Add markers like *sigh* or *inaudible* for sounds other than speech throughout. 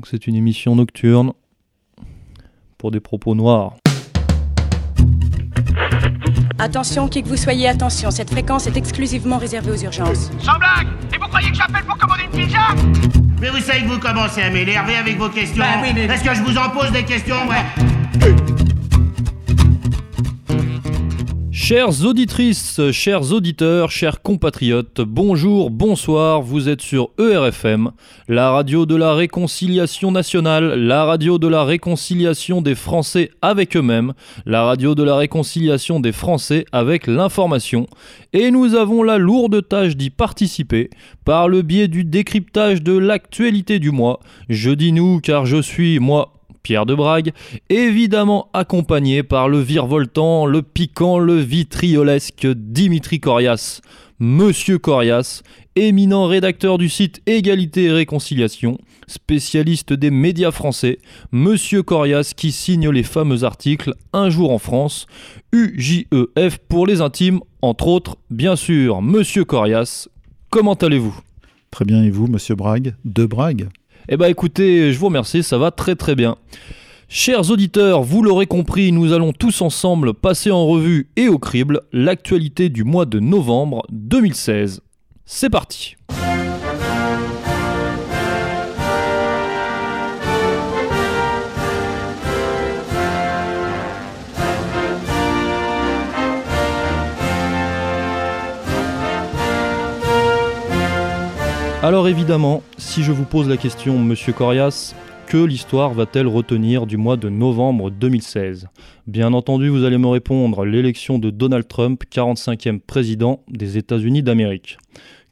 Donc c'est une émission nocturne pour des propos noirs. Attention, qui que vous soyez, attention, cette fréquence est exclusivement réservée aux urgences. Sans blague Et vous croyez que j'appelle pour commander une pizza? Mais vous savez que vous commencez à m'énerver avec vos questions. Bah oui, mais- Est-ce que je vous en pose des questions, ouais? Chères auditrices, chers auditeurs, chers compatriotes, bonjour, bonsoir, vous êtes sur ERFM, la radio de la réconciliation nationale, la radio de la réconciliation des Français avec eux-mêmes, la radio de la réconciliation des Français avec l'information, et nous avons la lourde tâche d'y participer par le biais du décryptage de l'actualité du mois. Je dis nous car je suis, moi, Pierre de Brague, évidemment accompagné par le virevoltant, le piquant, le vitriolesque Dimitri Corias. Monsieur Corias, éminent rédacteur du site Égalité et Réconciliation, spécialiste des médias français, Monsieur Corias qui signe les fameux articles Un jour en France, UJEF pour les intimes, entre autres, bien sûr, Monsieur Corias, comment allez-vous? Très bien, et vous, monsieur Brague? De Brague? Eh bah écoutez, je vous remercie, ça va très très bien. Chers auditeurs, vous l'aurez compris, nous allons tous ensemble passer en revue et au crible l'actualité du mois de novembre 2016. C'est parti Alors évidemment, si je vous pose la question, monsieur Corias, que l'histoire va-t-elle retenir du mois de novembre 2016 Bien entendu, vous allez me répondre l'élection de Donald Trump, 45e président des États-Unis d'Amérique.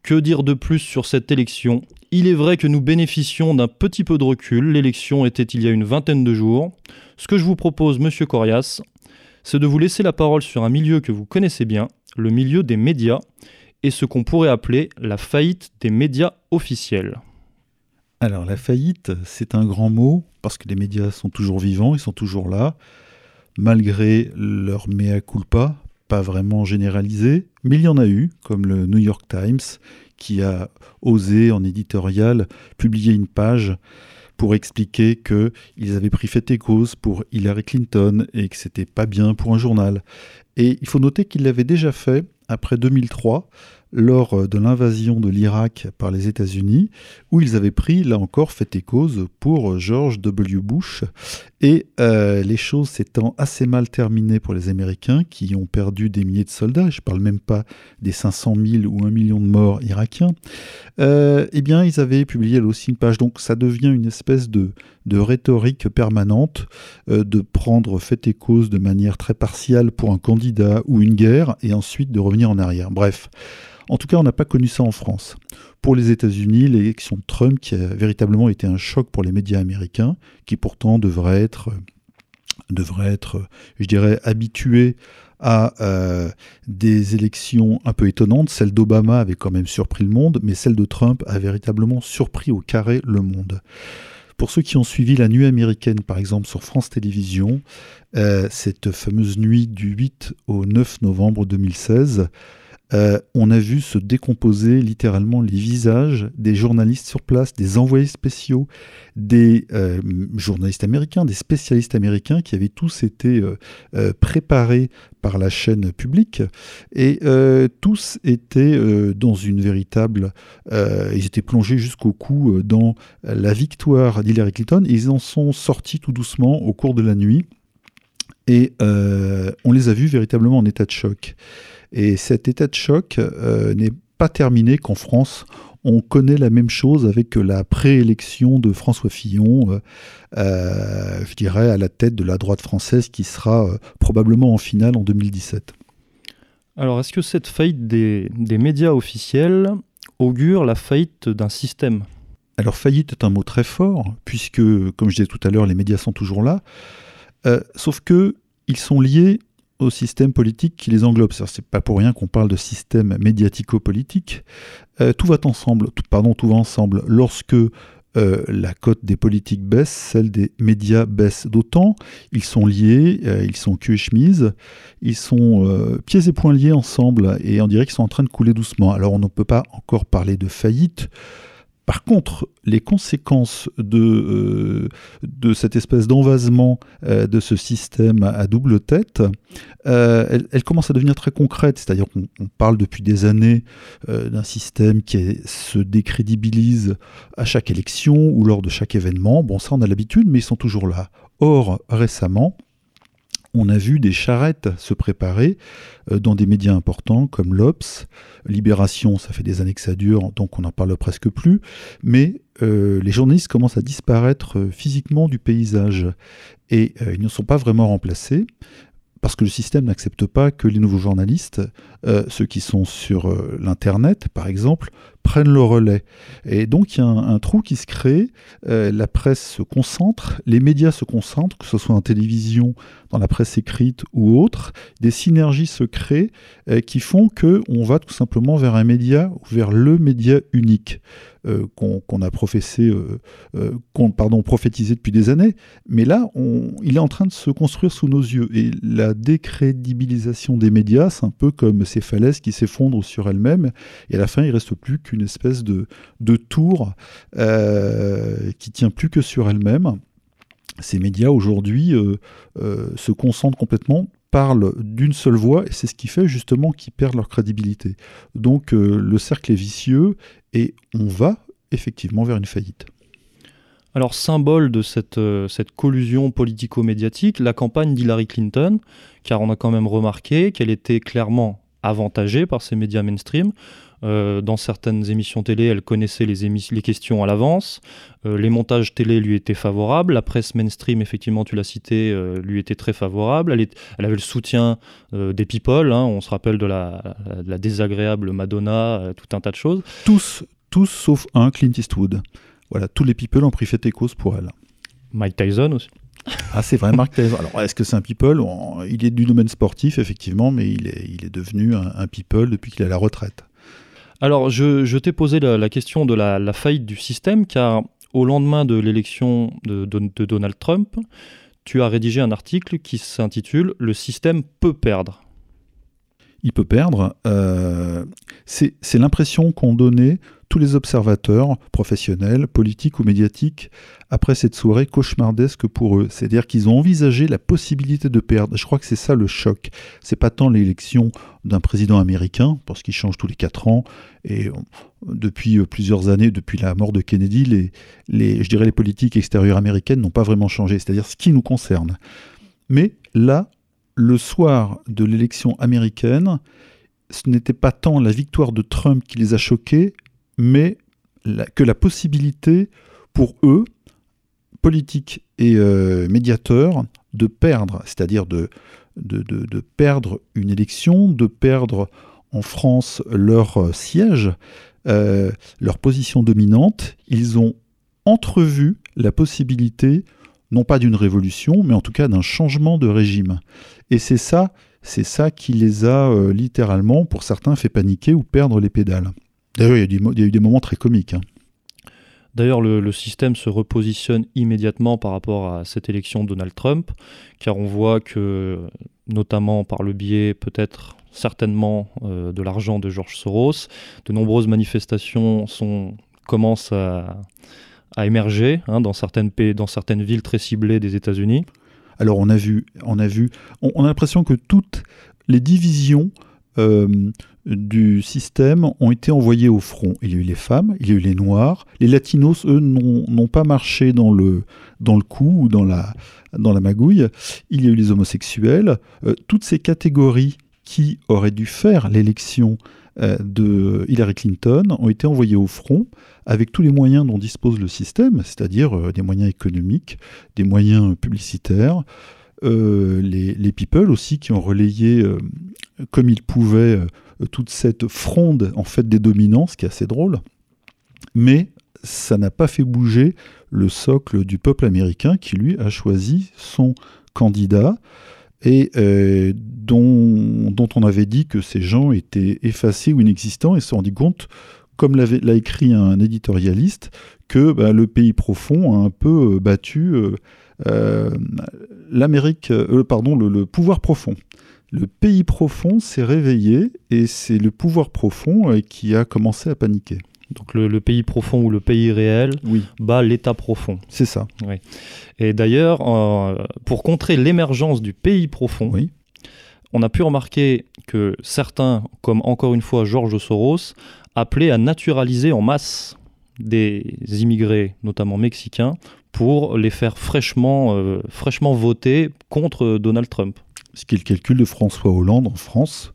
Que dire de plus sur cette élection? Il est vrai que nous bénéficions d'un petit peu de recul, l'élection était il y a une vingtaine de jours. Ce que je vous propose, monsieur Corias, c'est de vous laisser la parole sur un milieu que vous connaissez bien, le milieu des médias, et ce qu'on pourrait appeler la faillite des médias officiels. Alors, la faillite, c'est un grand mot, parce que les médias sont toujours vivants, ils sont toujours là, malgré leur mea culpa, pas vraiment généralisé, mais il y en a eu, comme le New York Times, qui a osé, en éditorial, publier une page pour expliquer qu'ils avaient pris fait et cause pour Hillary Clinton et que c'était pas bien pour un journal. Et il faut noter qu'ils l'avaient déjà fait après 2003, lors de l'invasion de l'Irak par les États-Unis, où ils avaient pris, là encore, fait et cause pour George W. Bush. Et euh, les choses s'étant assez mal terminées pour les Américains, qui ont perdu des milliers de soldats, je ne parle même pas des 500 000 ou 1 million de morts irakiens, euh, eh bien, ils avaient publié là aussi une page. Donc, ça devient une espèce de, de rhétorique permanente, euh, de prendre fait et cause de manière très partiale pour un candidat ou une guerre, et ensuite de revenir en arrière. Bref. En tout cas, on n'a pas connu ça en France. Pour les États-Unis, l'élection de Trump, qui a véritablement été un choc pour les médias américains, qui pourtant devraient être, devraient être je dirais, habitués à euh, des élections un peu étonnantes. Celle d'Obama avait quand même surpris le monde, mais celle de Trump a véritablement surpris au carré le monde. Pour ceux qui ont suivi la nuit américaine, par exemple, sur France Télévisions, euh, cette fameuse nuit du 8 au 9 novembre 2016, euh, on a vu se décomposer littéralement les visages des journalistes sur place, des envoyés spéciaux, des euh, journalistes américains, des spécialistes américains qui avaient tous été préparés par la chaîne publique. Et euh, tous étaient euh, dans une véritable... euh, ils étaient plongés jusqu'au cou dans la victoire d'Hillary Clinton. Ils en sont sortis tout doucement au cours de la nuit. Et on les a vus véritablement en état de choc. Et cet état de choc n'est pas terminé qu'en France, on connaît la même chose avec la préélection de François Fillon, euh, euh, je dirais, à la tête de la droite française qui sera euh, probablement en finale en 2017. Alors, est-ce que cette faillite des, des médias officiels augure la faillite d'un système? Alors faillite est un mot très fort, puisque, comme je disais tout à l'heure, les médias sont toujours là, Euh, sauf que ils sont liés au système politique qui les englobe. C'est pas pour rien qu'on parle de système médiatico-politique. Euh, tout va ensemble. Pardon, tout va ensemble. Lorsque euh, la cote des politiques baisse, celle des médias baisse d'autant. Ils sont liés, euh, ils sont cul et chemise, ils sont pieds et poings liés ensemble et on dirait qu'ils sont en train de couler doucement. Alors on ne peut pas encore parler de faillite Par contre, les conséquences de, euh, cette espèce d'envasement euh, de ce système à, double tête, euh, elles, commencent à devenir très concrètes. C'est-à-dire qu'on parle depuis des années d'un système qui se décrédibilise à chaque élection ou lors de chaque événement. Bon, ça on a l'habitude, mais ils sont toujours là. Or, récemment, on a vu des charrettes se préparer euh, dans des médias importants comme l'Obs, Libération, ça fait des années que ça dure, donc on n'en parle presque plus, mais euh, les journalistes commencent à disparaître euh, physiquement du paysage. Et ils ne sont pas vraiment remplacés parce que le système n'accepte pas que les nouveaux journalistes, ceux qui sont sur l'Internet par exemple, prennent le relais. Et donc il y a un, trou qui se crée, euh, la presse se concentre, les médias se concentrent, que ce soit en télévision, dans la presse écrite ou autre, des synergies se créent euh, qui font que on va tout simplement vers un média, vers le média unique. Euh, qu'on a professé, pardon, prophétisé depuis des années, mais là, il est en train de se construire sous nos yeux. Et la décrédibilisation des médias, c'est un peu comme ces falaises qui s'effondrent sur elles-mêmes, et à la fin, il reste plus qu'une une espèce de, tour euh, qui tient plus que sur elle-même. Ces médias aujourd'hui euh, euh, se concentrent complètement parlent d'une seule voix et c'est ce qui fait justement qu'ils perdent leur crédibilité. Donc le cercle est vicieux et on va effectivement vers une faillite. Alors, symbole de cette, cette collusion politico-médiatique, la campagne d'Hillary Clinton, car on a quand même remarqué qu'elle était clairement avantagée par ces médias mainstream. Euh, dans certaines émissions télé, elle connaissait les, les questions à l'avance. Euh, les montages télé lui étaient favorables. La presse mainstream, effectivement, tu l'as cité, euh, lui était très favorable. Elle, elle avait le soutien des people. Hein. on se rappelle de la, la désagréable Madonna, tout un tas de choses. Tous, tous sauf un, Clint Eastwood. Voilà, tous les people ont pris fait et cause pour elle. Mike Tyson aussi. Ah, c'est vrai, Mark Tyson. Alors, est-ce que c'est un people? Il est du domaine sportif, effectivement, mais il est, il est devenu un people depuis qu'il est à la retraite. Alors, je, t'ai posé la, question de la, faillite du système, car au lendemain de l'élection de, Donald Trump, tu as rédigé un article qui s'intitule Le système peut perdre. Il peut perdre. Euh, c'est l'impression qu'ont donné tous les observateurs, professionnels, politiques ou médiatiques, après cette soirée cauchemardesque pour eux. C'est-à-dire qu'ils ont envisagé la possibilité de perdre. Je crois que c'est ça le choc. C'est pas tant l'élection d'un président américain, parce qu'il change tous les quatre ans, et euh, depuis euh, plusieurs années, depuis la mort de Kennedy, les, je dirais les politiques extérieures américaines n'ont pas vraiment changé, c'est-à-dire ce qui nous concerne. Mais là, le soir de l'élection américaine, ce n'était pas tant la victoire de Trump qui les a choqués, mais que la possibilité pour eux, politiques et euh, médiateurs, de perdre, c'est-à-dire de, perdre une élection, de perdre en France leur euh, siège, euh, leur position dominante, ils ont entrevu la possibilité, non pas d'une révolution, mais en tout cas d'un changement de régime. Et c'est ça, c'est ça qui les a littéralement, pour certains, fait paniquer ou perdre les pédales. D'ailleurs, il, y, a eu des moments très comiques. Hein. D'ailleurs, le, système se repositionne immédiatement par rapport à cette élection de Donald Trump, car on voit que, notamment par le biais peut-être certainement euh, de l'argent de George Soros, de nombreuses manifestations sont, commencent à, émerger hein, dans, certaines pays, dans certaines villes très ciblées des États-Unis. Alors on a vu, on a vu, on, a l'impression que toutes les divisions euh, du système ont été envoyés au front. Il y a eu les femmes, il y a eu les noirs. Les latinos, eux, n'ont pas marché dans le, dans le coup ou dans la, dans la magouille. Il y a eu les homosexuels. Euh, toutes ces catégories qui auraient dû faire l'élection euh, de Hillary Clinton ont été envoyées au front avec tous les moyens dont dispose le système, c'est-à-dire euh, des moyens économiques, des moyens publicitaires. les, people aussi qui ont relayé comme ils pouvaient toute cette fronde en fait des dominants, ce qui est assez drôle. Mais ça n'a pas fait bouger le socle du peuple américain qui lui a choisi son candidat et euh, dont, on avait dit que ces gens étaient effacés ou inexistants et se rendu compte, comme l'a écrit un éditorialiste, que bah, le pays profond a un peu euh, battu l'Amérique, pardon, le pouvoir profond le pays profond s'est réveillé et c'est le pouvoir profond euh, qui a commencé à paniquer. Donc le, le pays profond ou le pays réel Oui, bat l'état profond. c'est ça. Et d'ailleurs, euh, pour contrer l'émergence du pays profond, Oui. on a pu remarquer que certains, comme encore une fois Georges Soros, appelaient à naturaliser en masse des immigrés, notamment mexicains, pour les faire fraîchement, euh, fraîchement voter contre Donald Trump. Ce qui est le calcul de François Hollande en France.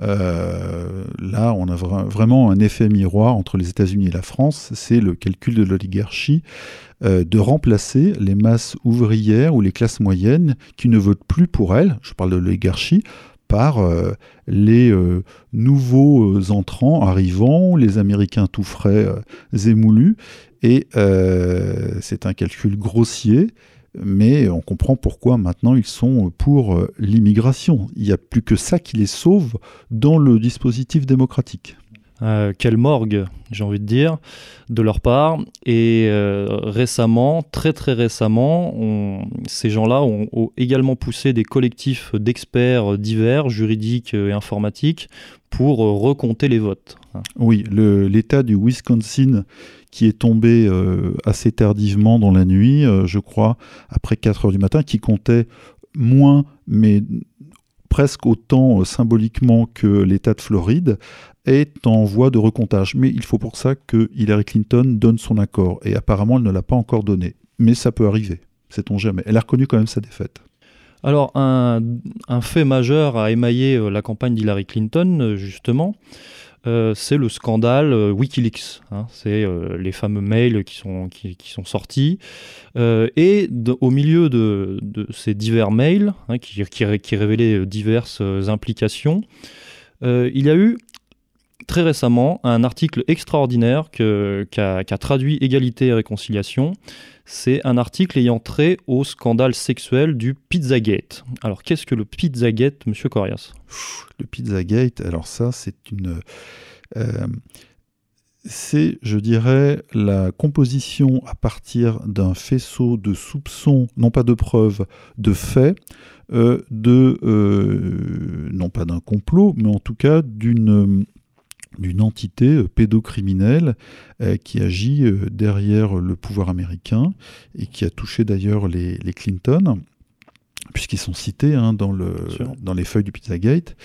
Euh, là, on a vra- vraiment un effet miroir entre les États-Unis et la France. C'est le calcul de l'oligarchie euh, de remplacer les masses ouvrières ou les classes moyennes qui ne votent plus pour elles, je parle de l'oligarchie, par euh, les nouveaux entrants arrivants, les Américains tout frais émoulus. Et c'est un calcul grossier mais on comprend pourquoi maintenant ils sont pour euh, l'immigration. Il n'y a plus que ça qui les sauve dans le dispositif démocratique. Euh, quelle morgue, j'ai envie de dire, de leur part. Et euh, récemment, très très récemment, on- ces gens-là ont, ont également poussé des collectifs d'experts divers, juridiques et informatiques, pour recompter les votes. Oui, l'État du Wisconsin qui est tombé euh, assez tardivement dans la nuit, euh, je crois, après 4 heures du matin, qui comptait moins, mais presque autant euh, symboliquement que l'État de Floride, est en voie de recomptage. Mais il faut pour ça que Hillary Clinton donne son accord. Et apparemment, elle ne l'a pas encore donné. Mais ça peut arriver, sait-on jamais. Elle a reconnu quand même sa défaite. Alors, un, un fait majeur a émaillé la campagne d'Hillary Clinton, justement, euh, c'est le scandale euh, Wikileaks. hein. c'est euh, les fameux mails qui sont, qui, sont sortis. Et au milieu de, ces divers mails, hein, qui, qui, qui révélaient diverses implications, il y a eu très récemment un article extraordinaire qu'a qu'a traduit Égalité et Réconciliation. C'est un article ayant trait au scandale sexuel du Pizzagate. Alors, qu'est-ce que le Pizzagate, monsieur Corias? Le Pizzagate, alors ça, c'est une. euh, c'est, je dirais, la composition à partir d'un faisceau de soupçons, non pas de preuves, de faits, euh, de. euh, non pas d'un complot, mais en tout cas d'une d'une entité euh, pédocriminelle euh, qui agit euh, derrière le pouvoir américain et qui a touché d'ailleurs les, les Clinton, puisqu'ils sont cités hein, dans, le, sûr. dans les feuilles du Pizzagate,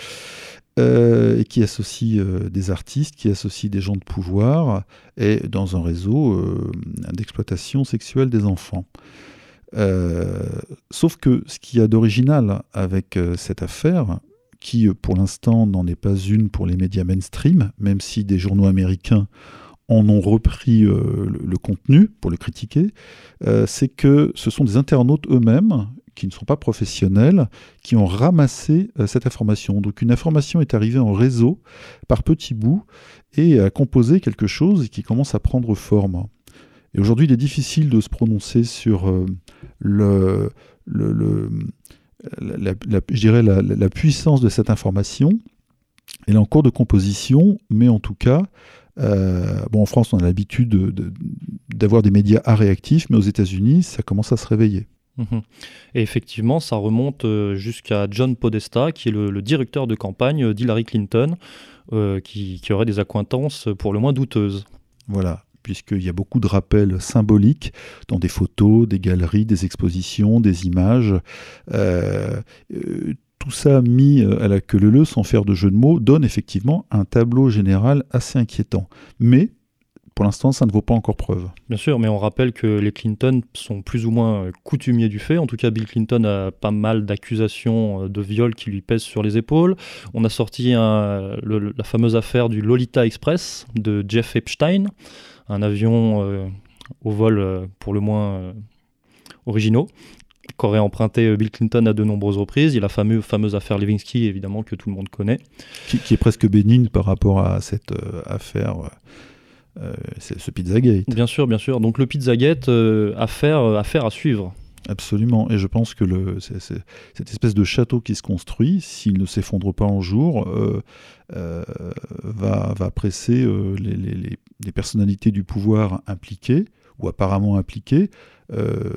euh, et qui associe euh, des artistes, qui associe des gens de pouvoir, et dans un réseau euh, d'exploitation sexuelle des enfants. Sauf que ce qu'il y a d'original avec cette affaire, qui euh, pour l'instant n'en est pas une pour les médias mainstream, même si des journaux américains en ont repris euh, le, contenu pour le critiquer, euh, c'est que ce sont des internautes eux-mêmes qui ne sont pas professionnels, qui ont ramassé cette information. Donc une information est arrivée en réseau par petits bouts et a composé quelque chose qui commence à prendre forme. Et aujourd'hui, il est difficile de se prononcer sur le- le- la, je dirais la, la- puissance de cette information. Elle est en cours de composition, mais en tout cas, euh, bon, en France, on a l'habitude de- de- d'avoir des médias à réactifs, mais aux États-Unis, ça commence à se réveiller. Mhm. Et effectivement, ça remonte euh, jusqu'à John Podesta, qui est le, le directeur de campagne d'Hillary Clinton, euh, qui, qui aurait des accointances pour le moins douteuses. Voilà, puisqu'il y a beaucoup de rappels symboliques dans des photos, des galeries, des expositions, des images. Euh, euh, tout ça mis euh, à la queue leu sans faire de jeu de mots, donne effectivement un tableau général assez inquiétant. Mais, pour l'instant, ça ne vaut pas encore preuve. Bien sûr, mais on rappelle que les Clinton sont plus ou moins coutumiers du fait. En tout cas, Bill Clinton a pas mal d'accusations de viol qui lui pèsent sur les épaules. On a sorti la fameuse affaire du Lolita Express de Jeff Epstein, un avion euh, au vol euh, pour le moins euh, originaux qu'aurait emprunté Bill Clinton à de nombreuses reprises. Il y a la fameuse, fameuse affaire Lewinsky, évidemment, que tout le monde connaît. Qui, qui est presque bénigne par rapport à cette euh, affaire, euh, ce Pizzagate. Bien sûr, bien sûr. Donc le Pizzagate, euh, affaire, affaire à suivre. Absolument. Et je pense que le, cette espèce de château qui se construit, s'il ne s'effondre pas un jour, euh, euh, va, va presser euh, les, les- les- les personnalités du pouvoir impliquées, ou apparemment impliquées, euh,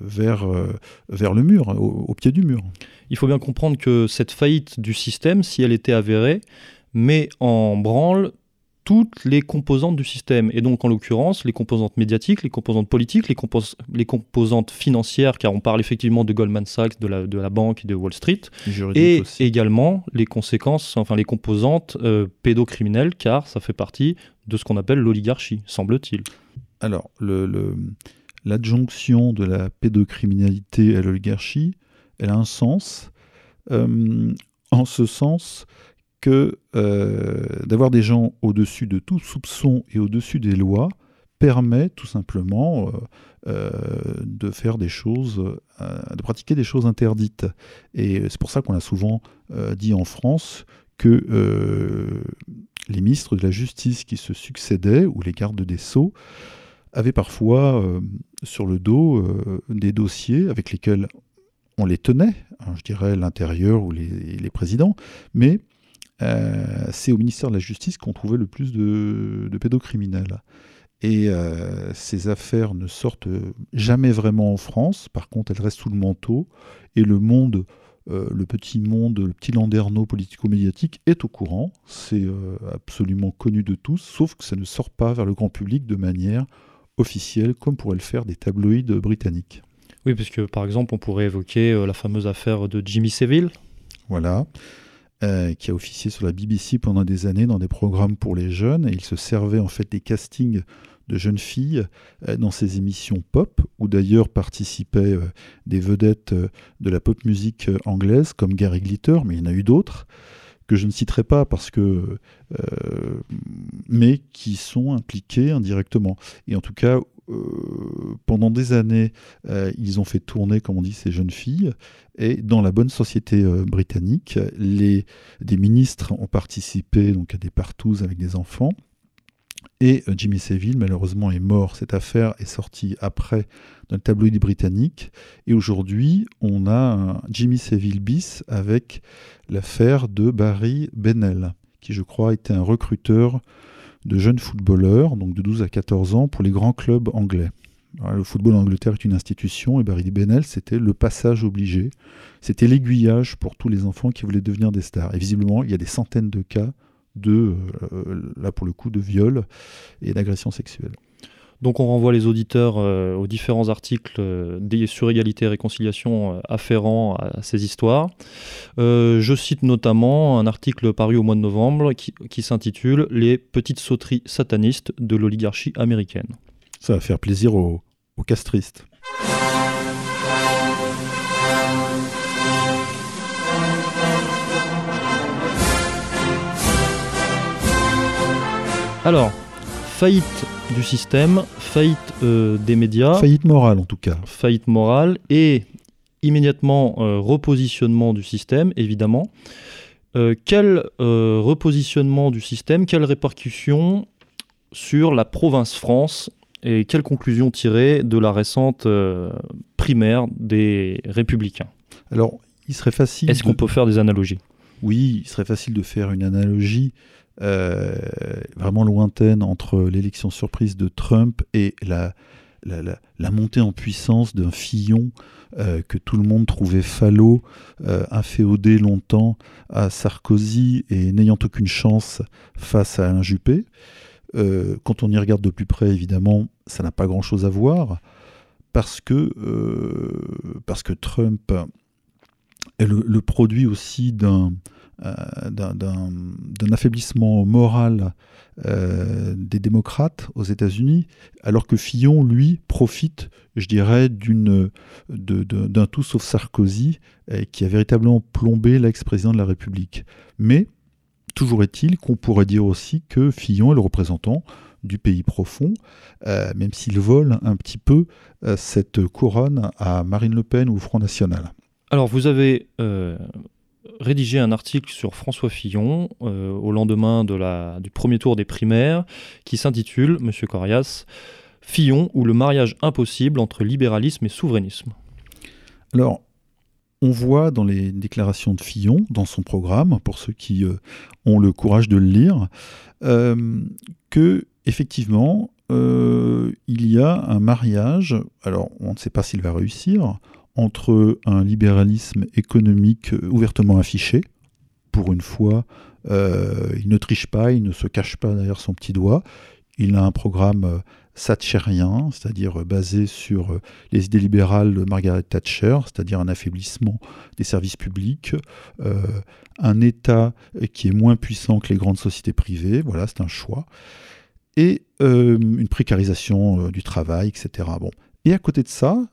vers, euh, vers le mur, au pied du mur. Il faut bien comprendre que cette faillite du système, si elle était avérée, met en branle toutes les composantes du système. Et donc, en l'occurrence, les composantes médiatiques, les composantes politiques, les, les, composantes financières, car on parle effectivement de Goldman Sachs, de la, de la banque et de Wall Street, et également les conséquences, enfin les composantes euh, pédocriminelles, car ça fait partie de ce qu'on appelle l'oligarchie, semble-t-il. Alors, l'adjonction de la pédocriminalité à l'oligarchie, elle a un sens, euh, en ce sens que euh, d'avoir des gens au-dessus de tout soupçon et au-dessus des lois permet tout simplement euh, euh, de faire des choses, de pratiquer des choses interdites. Et c'est pour ça qu'on a souvent dit en France que les ministres de la Justice qui se succédaient, ou les gardes des Sceaux, avaient parfois sur le dos des dossiers avec lesquels on les tenait, hein, je dirais l'intérieur ou les, les présidents, mais euh, c'est au ministère de la Justice qu'on trouvait le plus de, pédocriminels. Et euh, ces affaires ne sortent jamais vraiment en France, par contre elles restent sous le manteau, et le monde, euh, le petit monde, le petit landerneau politico-médiatique est au courant, c'est absolument connu de tous, sauf que ça ne sort pas vers le grand public de manière officielle, comme pourraient le faire des tabloïds britanniques. Oui, puisque par exemple on pourrait évoquer la fameuse affaire de Jimmy Seville. Voilà. Euh, qui a officié sur la BBC pendant des années dans des programmes pour les jeunes. Et il se servait en fait des castings de jeunes filles euh, dans ses émissions pop, où d'ailleurs participaient euh, des vedettes de la pop musique anglaise comme Gary Glitter, mais il y en a eu d'autres que je ne citerai pas parce que, mais qui sont impliqués indirectement. Et en tout cas, euh, pendant des années, euh, ils ont fait tourner, comme on dit, ces jeunes filles. Et dans la bonne société euh, britannique, les, des ministres ont participé donc, à des partouzes avec des enfants. Et Jimmy Seville, malheureusement, est mort. Cette affaire est sortie après dans le tabloïd britannique. Et aujourd'hui, on a Jimmy Seville bis avec l'affaire de Barry Bennell, qui, je crois, était un recruteur de jeunes footballeurs, donc de 12 à 14 ans, pour les grands clubs anglais. le football en Angleterre est une institution et Barry Bennell, c'était le passage obligé. C'était l'aiguillage pour tous les enfants qui voulaient devenir des stars. Et visiblement, il y a des centaines de cas de, euh, là pour le coup, de viol et d'agression sexuelle. Donc on renvoie les auditeurs euh, aux différents articles euh, sur égalité et réconciliation euh, afférents à, ces histoires. je cite notamment un article paru au mois de novembre qui, s'intitule Les petites sauteries satanistes de l'oligarchie américaine. Ça va faire plaisir aux, aux castristes. Alors, faillite du système, faillite euh, des médias. Faillite morale en tout cas. Faillite morale et immédiatement euh, repositionnement du système, évidemment. Euh, quel repositionnement du système, quelles répercussions sur la province France et quelles conclusions tirer de la récente primaire des républicains? Alors, il serait facile. Est-ce qu'on peut faire des analogies? Oui, il serait facile de faire une analogie vraiment lointaine entre l'élection surprise de Trump et la, montée en puissance d'un Fillon euh, que tout le monde trouvait falot, euh, inféodé longtemps à Sarkozy et n'ayant aucune chance face à Alain Juppé. quand on y regarde de plus près, évidemment, ça n'a pas grand-chose à voir, parce que, parce que Trump est le produit aussi d'un euh, d'un affaiblissement moral euh, des démocrates aux États-Unis, alors que Fillon, lui, profite, je dirais, d'une, d'un tout sauf Sarkozy, euh, qui a véritablement plombé l'ex-président de la République. Mais, toujours est-il qu'on pourrait dire aussi que Fillon est le représentant du pays profond, même s'il vole un petit peu cette couronne à Marine Le Pen ou au Front National. Alors, vous avez rédigé un article sur François Fillon euh, au lendemain du premier tour des primaires qui s'intitule, Monsieur Corias, Fillon ou le mariage impossible entre libéralisme et souverainisme. Alors, on voit dans les déclarations de Fillon, dans son programme, pour ceux qui euh, ont le courage de le lire, euh, que effectivement, il y a un mariage. Alors, on ne sait pas s'il va réussir entre un libéralisme économique ouvertement affiché, pour une fois il ne triche pas, il ne se cache pas derrière son petit doigt. Il a un programme thatcherien, c'est-à-dire basé sur les idées libérales de Margaret Thatcher, c'est-à-dire un affaiblissement des services publics, un État qui est moins puissant que les grandes sociétés privées, voilà, c'est un choix, et une précarisation du travail, etc. Bon. Et à côté de ça,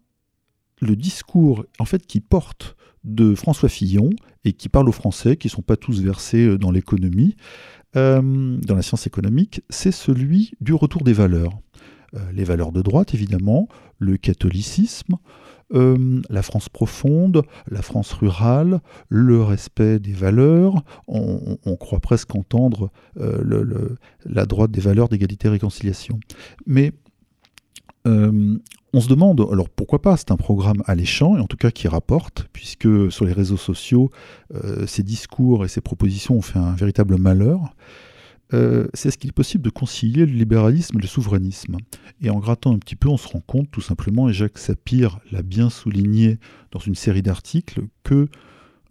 le discours en fait qui porte de François Fillon et qui parle aux Français, qui ne sont pas tous versés euh, dans l'économie, euh, dans la science économique, c'est celui du retour des valeurs. Euh, les valeurs de droite, évidemment, le catholicisme, la France profonde, la France rurale, le respect des valeurs. On, croit presque entendre la droite des valeurs d'égalité et réconciliation. Mais on se demande, alors pourquoi pas, c'est un programme alléchant, et en tout cas qui rapporte, puisque sur les réseaux sociaux, euh, ces discours et ces propositions ont fait un véritable malheur. Euh, c'est ce qu'il est possible de concilier le libéralisme et le souverainisme. Et en grattant un petit peu, on se rend compte tout simplement, et Jacques Sapir l'a bien souligné dans une série d'articles, que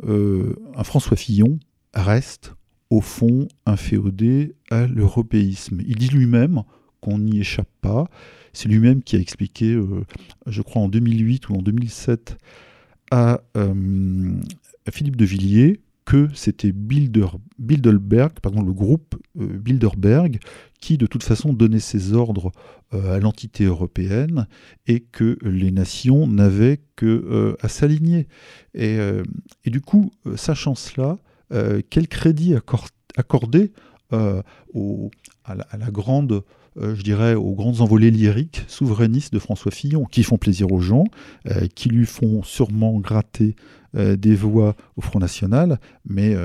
euh, un François Fillon reste au fond un féodé à l'européisme. Il dit lui-même qu'on n'y échappe pas. C'est lui-même qui a expliqué, euh, je crois en 2008 ou en 2007, à, euh, Philippe de Villiers que c'était Bilder, Bilderberg, pardon, le groupe euh, Bilderberg, qui de toute façon donnait ses ordres à l'entité européenne et que les nations n'avaient que à s'aligner. Et, du coup, sachant cela, quel crédit accorder à, la, grande je dirais, aux grandes envolées lyriques souverainistes de François Fillon, qui font plaisir aux gens, euh, qui lui font sûrement gratter euh, des voix au Front National, mais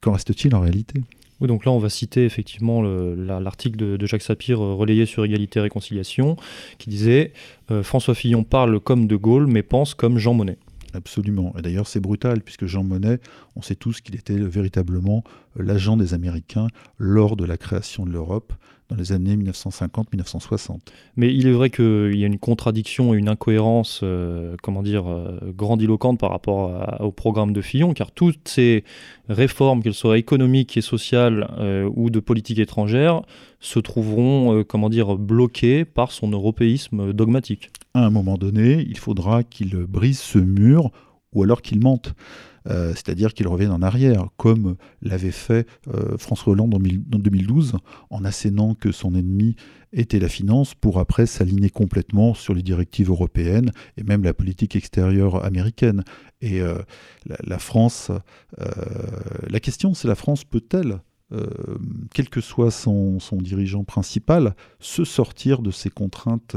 qu'en reste-t-il en réalité? Oui, donc là, on va citer effectivement l'article de, Jacques Sapir relayé sur Égalité et Réconciliation, qui disait François Fillon parle comme De Gaulle, mais pense comme Jean Monnet. Absolument. Et d'ailleurs, c'est brutal, puisque Jean Monnet, on sait tous qu'il était véritablement l'agent des Américains lors de la création de l'Europe dans les années 1950-1960. Mais il est vrai qu'il y a une contradiction et une incohérence, euh, comment dire, euh, grandiloquente par rapport au programme de Fillon, car toutes ces réformes, qu'elles soient économiques et sociales euh, ou de politique étrangère, se trouveront, comment dire, bloquées par son européisme dogmatique. À un moment donné, il faudra qu'il brise ce mur ou alors qu'il mente. Euh, c'est-à-dire qu'il revienne en arrière, comme l'avait fait euh, François Hollande en, 2012, en assénant que son ennemi était la finance, pour après s'aligner complètement sur les directives européennes et même la politique extérieure américaine. Et euh, la, France, la question c'est la France peut-elle quel que soit son, son, dirigeant principal, se sortir de ces contraintes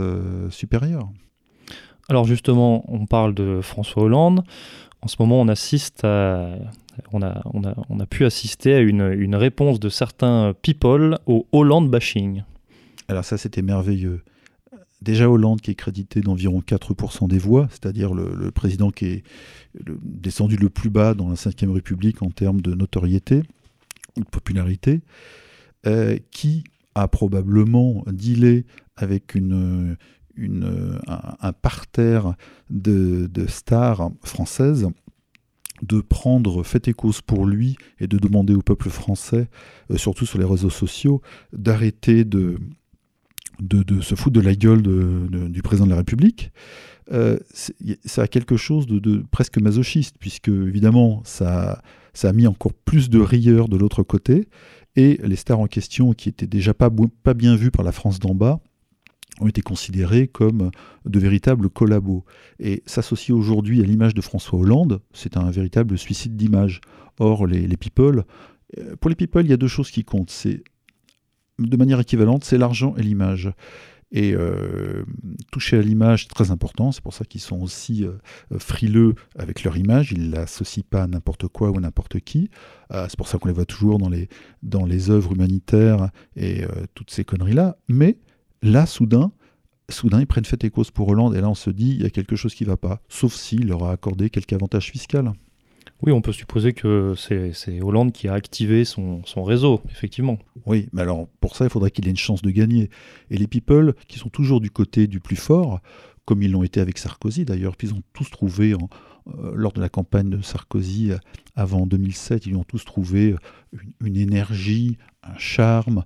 supérieures? Alors justement, on parle de François Hollande en ce moment, on assiste à, on a, on a, on a pu assister à une, réponse de certains people au Hollande bashing. Alors ça, c'était merveilleux. Déjà Hollande qui est crédité d'environ 4% des voix, c'est-à-dire le, président qui est descendu le plus bas dans la Ve République en termes de notoriété ou de popularité, euh, qui a probablement dealé avec une, un, parterre de, stars françaises de prendre fait et cause pour lui et de demander au peuple français, euh, surtout sur les réseaux sociaux, d'arrêter de, de, se foutre de la gueule du président de la République. Euh, ça a quelque chose de, presque masochiste, puisque évidemment, ça, ça a mis encore plus de rigueur de l'autre côté, et les stars en question, qui étaient déjà pas, pas bien vues par la France d'en bas, ont été considérés comme de véritables collabos. Et s'associer aujourd'hui à l'image de François Hollande, c'est un véritable suicide d'image. Or, les, people, euh, pour les people, il y a deux choses qui comptent. C'est de manière équivalente, c'est l'argent et l'image. Et euh, toucher à l'image, c'est très important. C'est pour ça qu'ils sont aussi euh, frileux avec leur image. Ils ne l'associent pas à n'importe quoi ou à n'importe qui. c'est pour ça qu'on les voit toujours dans les, dans les œuvres humanitaires et toutes ces conneries-là. Mais Là, soudain, soudain, ils prennent fait et cause pour Hollande, et là, on se dit, il y a quelque chose qui ne va pas, sauf s'il leur a accordé quelque avantage fiscal. Oui, on peut supposer que c'est Hollande qui a activé son, réseau, effectivement. Oui, mais alors pour ça, il faudrait qu'il ait une chance de gagner. Et les people, qui sont toujours du côté du plus fort, comme ils l'ont été avec Sarkozy d'ailleurs, puis ils ont tous trouvé, lors de la campagne de Sarkozy avant 2007, ils ont tous trouvé une, énergie, un charme,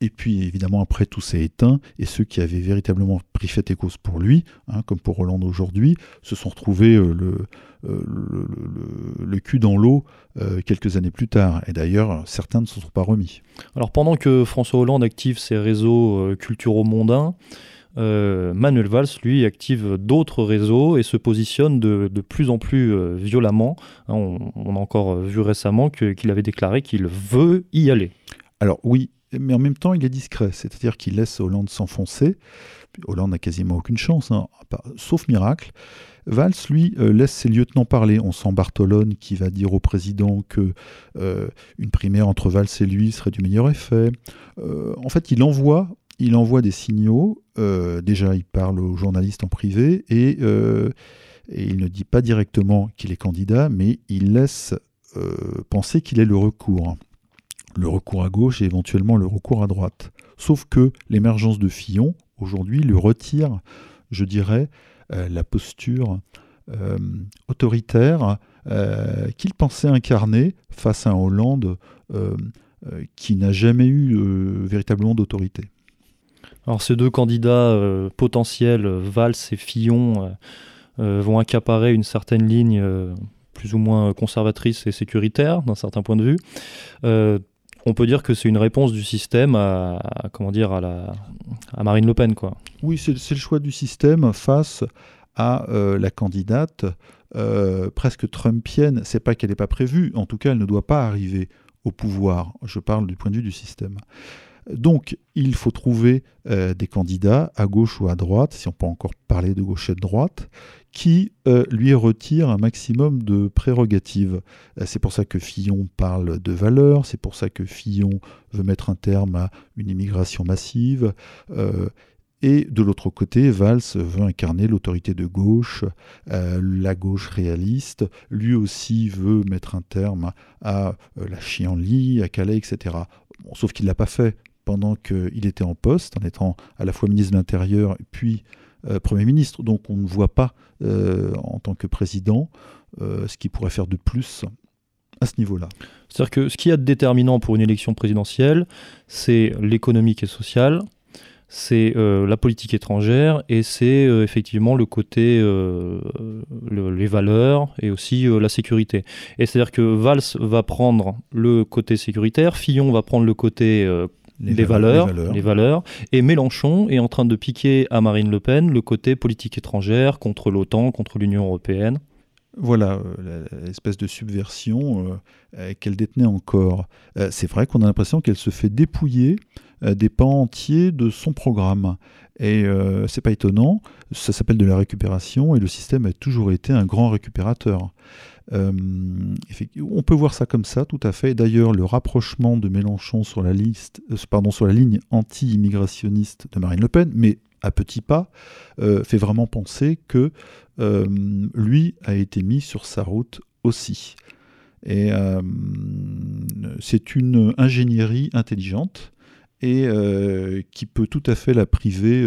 et puis évidemment après tout s'est éteint et ceux qui avaient véritablement pris fait et cause pour lui, hein, comme pour Hollande aujourd'hui, se sont retrouvés euh, euh, le, le, cul dans l'eau euh, quelques années plus tard. Et d'ailleurs certains ne se sont pas remis. Alors pendant que François Hollande active ses réseaux culturaux mondains, Manuel Valls, lui, active d'autres réseaux et se positionne de, de plus en plus violemment. Hein, on, a encore vu récemment qu'il avait déclaré qu'il veut y aller. Alors oui, mais en même temps, il est discret, c'est-à-dire qu'il laisse Hollande s'enfoncer. Hollande n'a quasiment aucune chance, hein, sauf miracle. Valls, lui, euh, laisse ses lieutenants parler. On sent Bartolone qui va dire au président que euh, une primaire entre Valls et lui serait du meilleur effet. Euh, en fait, il envoie, il envoie des signaux. déjà, il parle aux journalistes en privé et, et il ne dit pas directement qu'il est candidat, mais il laisse penser qu'il est le recours le recours à gauche et éventuellement le recours à droite. Sauf que l'émergence de Fillon, aujourd'hui, lui retire, je dirais, euh, la posture euh, autoritaire euh, qu'il pensait incarner face à un Hollande qui n'a jamais eu véritablement d'autorité. Alors ces deux candidats potentiels, Valls et Fillon, vont accaparer une certaine ligne plus ou moins conservatrice et sécuritaire d'un certain point de vue on peut dire que c'est une réponse du système à, comment dire à, la, Marine Le Pen quoi. Oui, c'est le choix du système face à euh, la candidate euh, presque trumpienne. C'est pas qu'elle n'est pas prévue, en tout cas, elle ne doit pas arriver au pouvoir. Je parle du point de vue du système. Donc, il faut trouver euh, des candidats à gauche ou à droite, si on peut encore parler de gauche et de droite, qui euh, lui retire un maximum de prérogatives. Euh, c'est pour ça que Fillon parle de valeurs, c'est pour ça que Fillon veut mettre un terme à une immigration massive. et de l'autre côté, Valls veut incarner l'autorité de gauche, la gauche réaliste. Lui aussi veut mettre un terme à la chienlit, à Calais, etc. sauf qu'il ne l'a pas fait pendant qu'il était en poste, en étant à la fois ministre de l'Intérieur puis euh, Premier ministre. Donc on ne voit pas, euh, en tant que président, euh, ce qu'il pourrait faire de plus à ce niveau-là. C'est-à-dire que ce qui est déterminant pour une élection présidentielle, c'est l'économique et social, c'est la politique étrangère et c'est effectivement le côté, les valeurs et aussi la sécurité. Et c'est-à-dire que Valls va prendre le côté sécuritaire, Fillon va prendre le côté les, valeurs, les, valeurs, Et Mélenchon est en train de piquer à Marine Le Pen le côté politique étrangère contre l'OTAN, contre l'Union européenne. Voilà, euh, l'espèce de subversion euh, euh, qu'elle détenait encore. c'est vrai qu'on a l'impression qu'elle se fait dépouiller des pans entiers de son programme. Et c'est pas étonnant, ça s'appelle de la récupération et le système a toujours été un grand récupérateur. Euh, on peut voir ça comme ça, tout à fait. D'ailleurs, le rapprochement de Mélenchon sur la, liste, euh, pardon, sur la ligne anti-immigrationniste de Marine Le Pen, mais à petits pas, euh, fait vraiment penser que lui a été mis sur sa route aussi. Et c'est une ingénierie intelligente et qui peut tout à fait la priver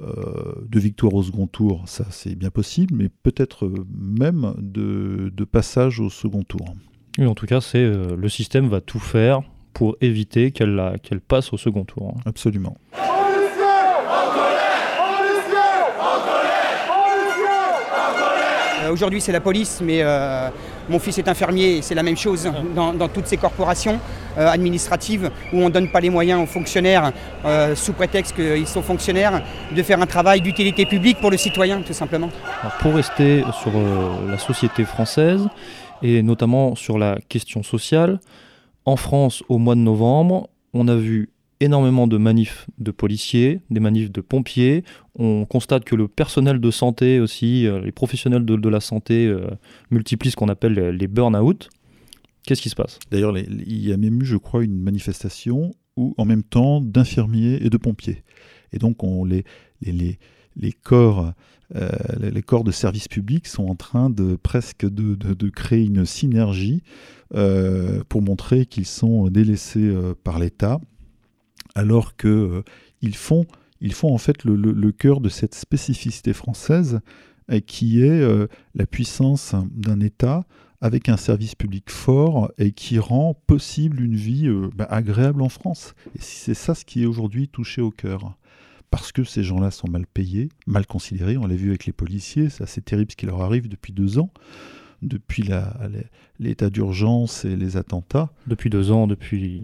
euh, de victoire au second tour, ça c'est bien possible, mais peut-être même de, passage au second tour. Oui, en tout cas, c'est euh, le système va tout faire pour éviter qu'elle qu'elle passe au second tour. Absolument. Aujourd'hui, c'est la police, mais euh, mon fils est infirmier et c'est la même chose dans, toutes ces corporations euh, administratives où on ne donne pas les moyens aux fonctionnaires, sous prétexte qu'ils sont fonctionnaires, de faire un travail d'utilité publique pour le citoyen, tout simplement. pour rester sur la société française et notamment sur la question sociale, en France, au mois de novembre, on a vu énormément de manifs de policiers, des manifs de pompiers. On constate que le personnel de santé aussi, euh, les professionnels de, la santé euh, multiplient ce qu'on appelle les, burn-out. Qu'est-ce qui se passe? D'ailleurs, il y a même eu, je crois, une manifestation où, en même temps, d'infirmiers et de pompiers. Et donc, euh, les corps de service public sont en train de presque de, créer une synergie pour montrer qu'ils sont délaissés par l'État alors qu'ils euh, font ils font en fait le, cœur de cette spécificité française qui est la puissance d'un État avec un service public fort et qui rend possible une vie bah, agréable en France. Et c'est ça ce qui est aujourd'hui touché au cœur parce que ces gens-là sont mal payés, mal considérés. On l'a vu avec les policiers, c'est assez terrible ce qui leur arrive depuis deux ans, depuis l'état d'urgence et les attentats. Depuis deux ans, depuis,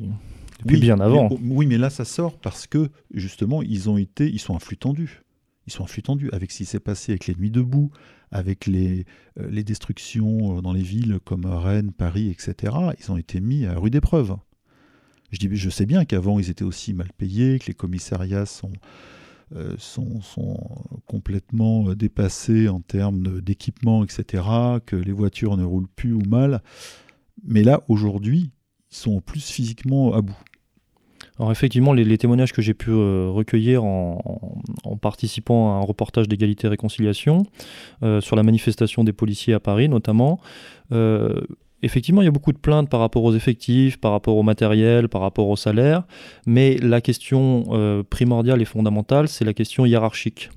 depuis bien avant. oui, mais là ça sort parce que justement ils ont été, ils sont en flux tendu. Ils sont en flux tendu avec ce qui s'est passé avec les nuits debout, avec les, euh, les destructions euh, dans les villes comme Rennes, Paris, etc. Ils ont été mis à rude épreuve. Je, dis, je sais bien qu'avant ils étaient aussi mal payés, que les commissariats sont, euh, sont, complètement euh, dépassés en termes d'équipement, etc., que les voitures ne roulent plus ou mal. Mais là, aujourd'hui, sont plus physiquement à bout. Alors effectivement, les, témoignages que j'ai pu euh, recueillir en, participant à un reportage d'égalité et réconciliation sur la manifestation des policiers à Paris notamment, Effectivement, il y a beaucoup de plaintes par rapport aux effectifs, par rapport au matériel, par rapport au salaire, mais la question euh, primordiale et fondamentale, c'est la question hiérarchique.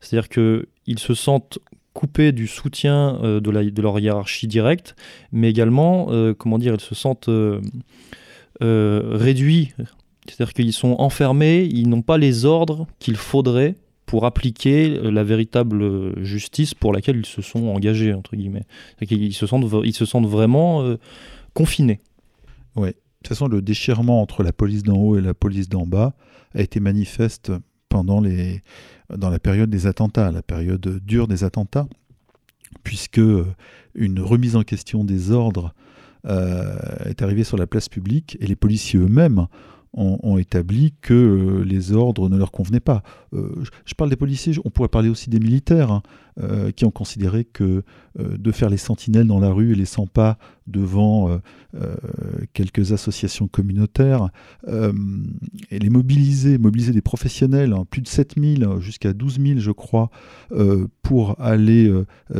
C'est-à-dire qu'ils se sentent coupés du soutien euh, de, leur hiérarchie directe, mais également, euh, comment dire, ils se sentent réduits. C'est-à-dire qu'ils sont enfermés, ils n'ont pas les ordres qu'il faudrait pour appliquer euh, la véritable euh, justice pour laquelle ils se sont engagés, entre guillemets. Ils se sentent, ils se sentent vraiment euh, confinés. Oui. De toute façon, le déchirement entre la police d'en haut et la police d'en bas a été manifeste pendant les, dans la période des attentats, la période dure des attentats, puisque une remise en question des ordres est arrivée sur la place publique et les policiers eux-mêmes ont, établi que euh, les ordres ne leur convenaient pas. Euh, je, parle des policiers, on pourrait parler aussi des militaires, hein, euh, qui ont considéré que de faire les sentinelles dans la rue et les 100 pas devant quelques associations communautaires, et les mobiliser, mobiliser des professionnels, hein, plus de 7000 jusqu'à 12 000 je crois, pour aller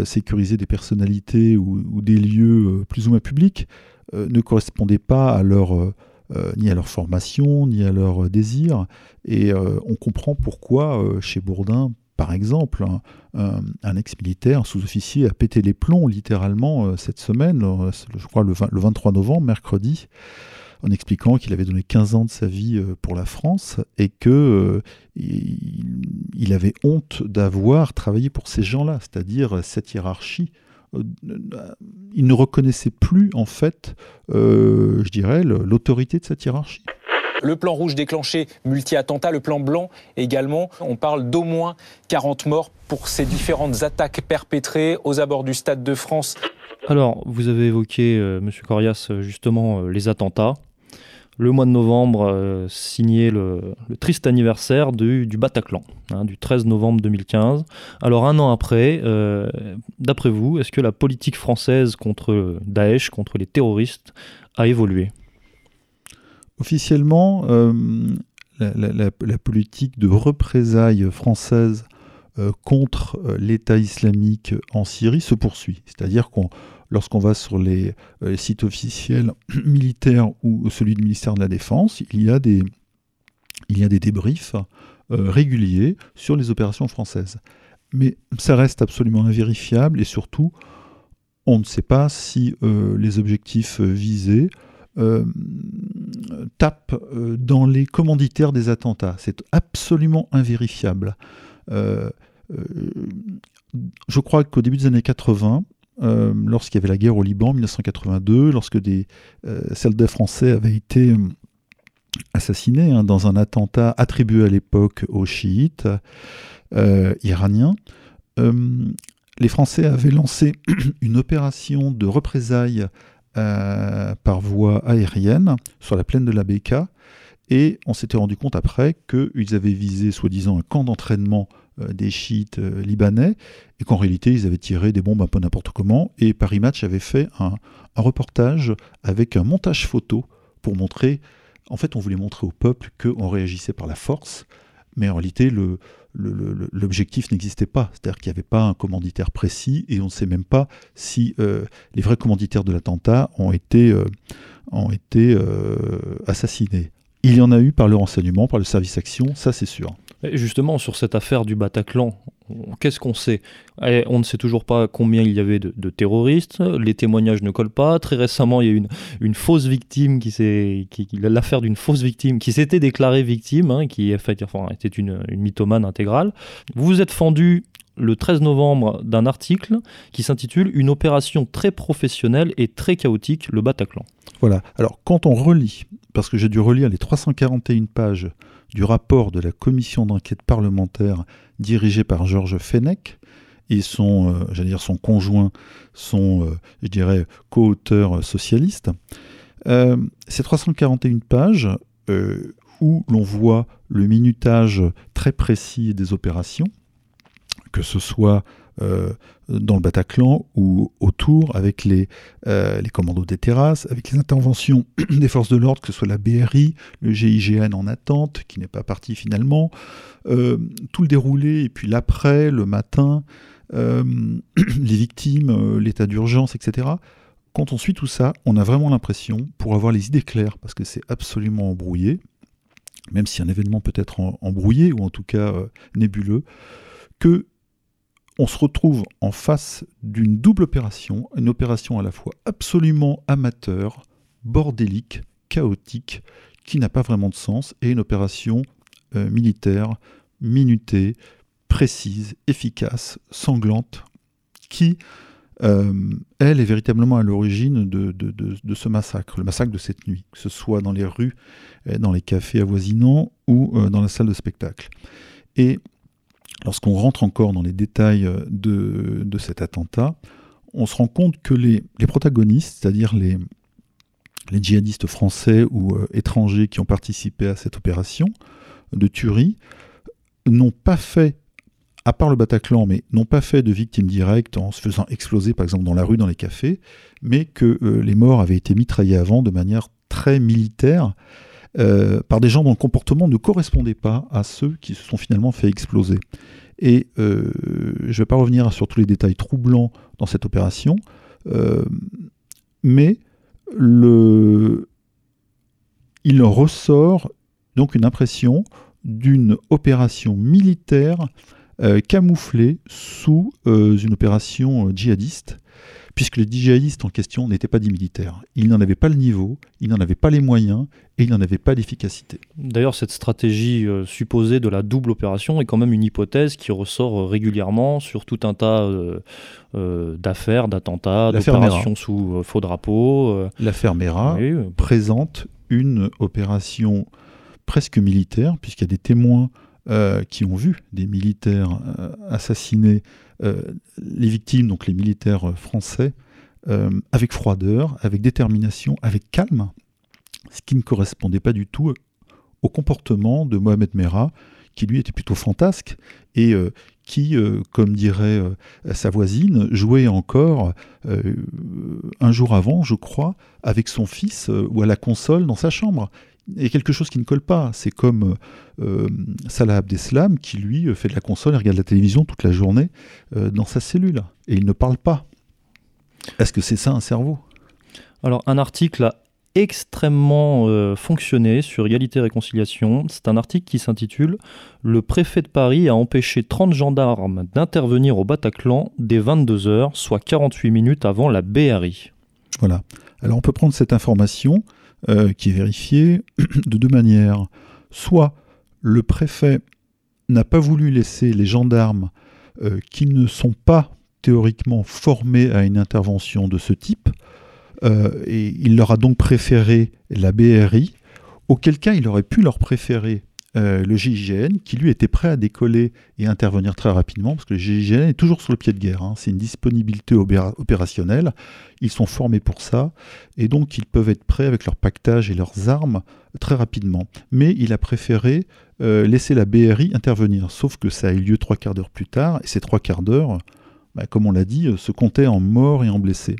sécuriser des personnalités ou, ou, des lieux plus ou moins publics, ne correspondait pas à leur euh, ni à leur formation, ni à leur désir. Et euh, on comprend pourquoi euh, chez Bourdin, par exemple, un, ex-militaire, un sous-officier, a pété les plombs littéralement cette semaine, je crois le, 23 novembre, mercredi, en expliquant qu'il avait donné 15 ans de sa vie pour la France et que il, avait honte d'avoir travaillé pour ces gens-là, c'est-à-dire cette hiérarchie euh, il ne reconnaissait plus, en fait, euh, je dirais, l'autorité de cette hiérarchie. Le plan rouge déclenché, multi-attentats, le plan blanc également. On parle d'au moins 40 morts pour ces différentes attaques perpétrées aux abords du Stade de France. Alors, vous avez évoqué, M. Euh, Monsieur Corias, justement les attentats le mois de novembre euh, signé le, triste anniversaire du, Bataclan, hein, du 13 novembre 2015. Alors un an après, euh, d'après vous, est-ce que la politique française contre Daesh, contre les terroristes, a évolué? Officiellement, euh, la, politique de représailles française contre l'État islamique en Syrie se poursuit. C'est-à-dire qu'on lorsqu'on va sur les, euh, sites officiels *clears throat* militaires ou celui du ministère de la Défense, il y a des, débriefs euh, réguliers sur les opérations françaises. Mais ça reste absolument invérifiable et surtout, on ne sait pas si euh, les objectifs visés tapent dans les commanditaires des attentats. C'est absolument invérifiable. je crois qu'au début des années 80, euh, lorsqu'il y avait la guerre au Liban en 1982, lorsque des euh, soldats français avaient été euh, assassinés hein, dans un attentat attribué à l'époque aux chiites iraniens. les Français avaient lancé *clears throat* une opération de représailles par voie aérienne sur la plaine de la Beka et on s'était rendu compte après qu'ils avaient visé soi-disant un camp d'entraînement des chiites euh, libanais, et qu'en réalité ils avaient tiré des bombes un peu n'importe comment, et Paris Match avait fait un, reportage avec un montage photo pour montrer, en fait on voulait montrer au peuple qu'on réagissait par la force, mais en réalité le, l'objectif n'existait pas, c'est-à-dire qu'il n'y avait pas un commanditaire précis et on ne sait même pas si euh, les vrais commanditaires de l'attentat ont été, ont été assassinés. Il y en a eu par le renseignement, par le service action, ça c'est sûr. Justement, sur cette affaire du Bataclan, qu'est-ce qu'on sait? Eh, On ne sait toujours pas combien il y avait de, terroristes, les témoignages ne collent pas. Très récemment, il y a eu une, fausse victime, qui s'est, l'affaire d'une fausse victime qui s'était déclarée victime, hein, qui en fait, était une, une mythomane intégrale. Vous vous êtes fendu le 13 novembre d'un article qui s'intitule Une opération très professionnelle et très chaotique, le Bataclan. Voilà. Alors, quand on relit, parce que j'ai dû relire les 341 pages du rapport de la commission d'enquête parlementaire dirigée par Georges Fenech, et son, euh, conjoint, son, euh, je dirais, co-auteur socialiste. Euh, ces 341 pages où l'on voit le minutage très précis des opérations, que ce soit euh, dans le Bataclan ou autour avec les, euh, les commandos des terrasses, avec les interventions *clears throat* des forces de l'ordre, que ce soit la BRI, le GIGN en attente, qui n'est pas parti finalement, euh, tout le déroulé, et puis l'après, le matin, *clears throat* les victimes, l'état d'urgence, etc. Quand on suit tout ça, on a vraiment l'impression, pour avoir les idées claires, parce que c'est absolument embrouillé, même si un événement peut être embrouillé, ou en tout cas nébuleux, que on se retrouve en face d'une double opération, une opération à la fois absolument amateur, bordélique, chaotique, qui n'a pas vraiment de sens, et une opération euh, militaire, minutée, précise, efficace, sanglante, qui, euh, elle, est véritablement à l'origine de, ce massacre, le massacre de cette nuit, que ce soit dans les rues, euh, dans les cafés avoisinants ou dans la salle de spectacle. Et lorsqu'on rentre encore dans les détails euh, de, cet attentat, on se rend compte que les, protagonistes, c'est-à-dire les, djihadistes français ou euh, étrangers qui ont participé à cette opération de tuerie, n'ont pas fait, à part le Bataclan, mais n'ont pas fait de victimes directes en se faisant exploser par exemple dans la rue, dans les cafés, mais que euh, les morts avaient été mitraillés avant de manière très militaire euh, par des gens dont le comportement ne correspondait pas à ceux qui se sont finalement fait exploser. Et euh, je ne vais pas revenir sur tous les détails troublants dans cette opération, euh, mais il ressort donc une impression d'une opération militaire camouflée sous une opération djihadiste puisque les djihadistes en question n'étaient pas des militaires. Ils n'en avaient pas le niveau, ils n'en avaient pas les moyens et ils n'en avaient pas l'efficacité. D'ailleurs, cette stratégie euh, supposée de la double opération est quand même une hypothèse qui ressort euh, régulièrement sur tout un tas euh, d'affaires, d'attentats, d'opérations sous faux drapeau. L'affaire Mera présente une opération presque militaire, puisqu'il y a des témoins qui ont vu des militaires assassiner euh, les victimes, donc les militaires français, euh, avec froideur, avec détermination, avec calme, ce qui ne correspondait pas du tout au comportement de Mohamed Merah, qui lui était plutôt fantasque et euh, qui, comme dirait sa voisine, jouait encore un jour avant, je crois, avec son fils ou à la console dans sa chambre et quelque chose qui ne colle pas. C'est comme euh, Salah Abdeslam qui, lui, fait de la console et regarde la télévision toute la journée euh, dans sa cellule. Et il ne parle pas. Est-ce que c'est ça un cerveau? Alors, un article a extrêmement euh, fonctionné sur Égalité et Réconciliation. C'est un article qui s'intitule Le préfet de Paris a empêché 30 gendarmes d'intervenir au Bataclan dès 22h, soit 48 minutes avant la BRI. Voilà. Alors on peut prendre cette information euh, qui est vérifié *clears throat* de deux manières. Soit le préfet n'a pas voulu laisser les gendarmes euh, qui ne sont pas théoriquement formés à une intervention de ce type, euh, et il leur a donc préféré la BRI, auquel cas il aurait pu leur préférer euh, le GIGN, qui lui était prêt à décoller et intervenir très rapidement, parce que le GIGN est toujours sur le pied de guerre. Hein. C'est une disponibilité opérationnelle. Ils sont formés pour ça, et donc ils peuvent être prêts avec leur pactage et leurs armes très rapidement. Mais il a préféré euh, laisser la BRI intervenir, sauf que ça a eu lieu trois quarts d'heure plus tard, et ces trois quarts d'heure, bah, comme on l'a dit, euh, se comptaient en morts et en blessés.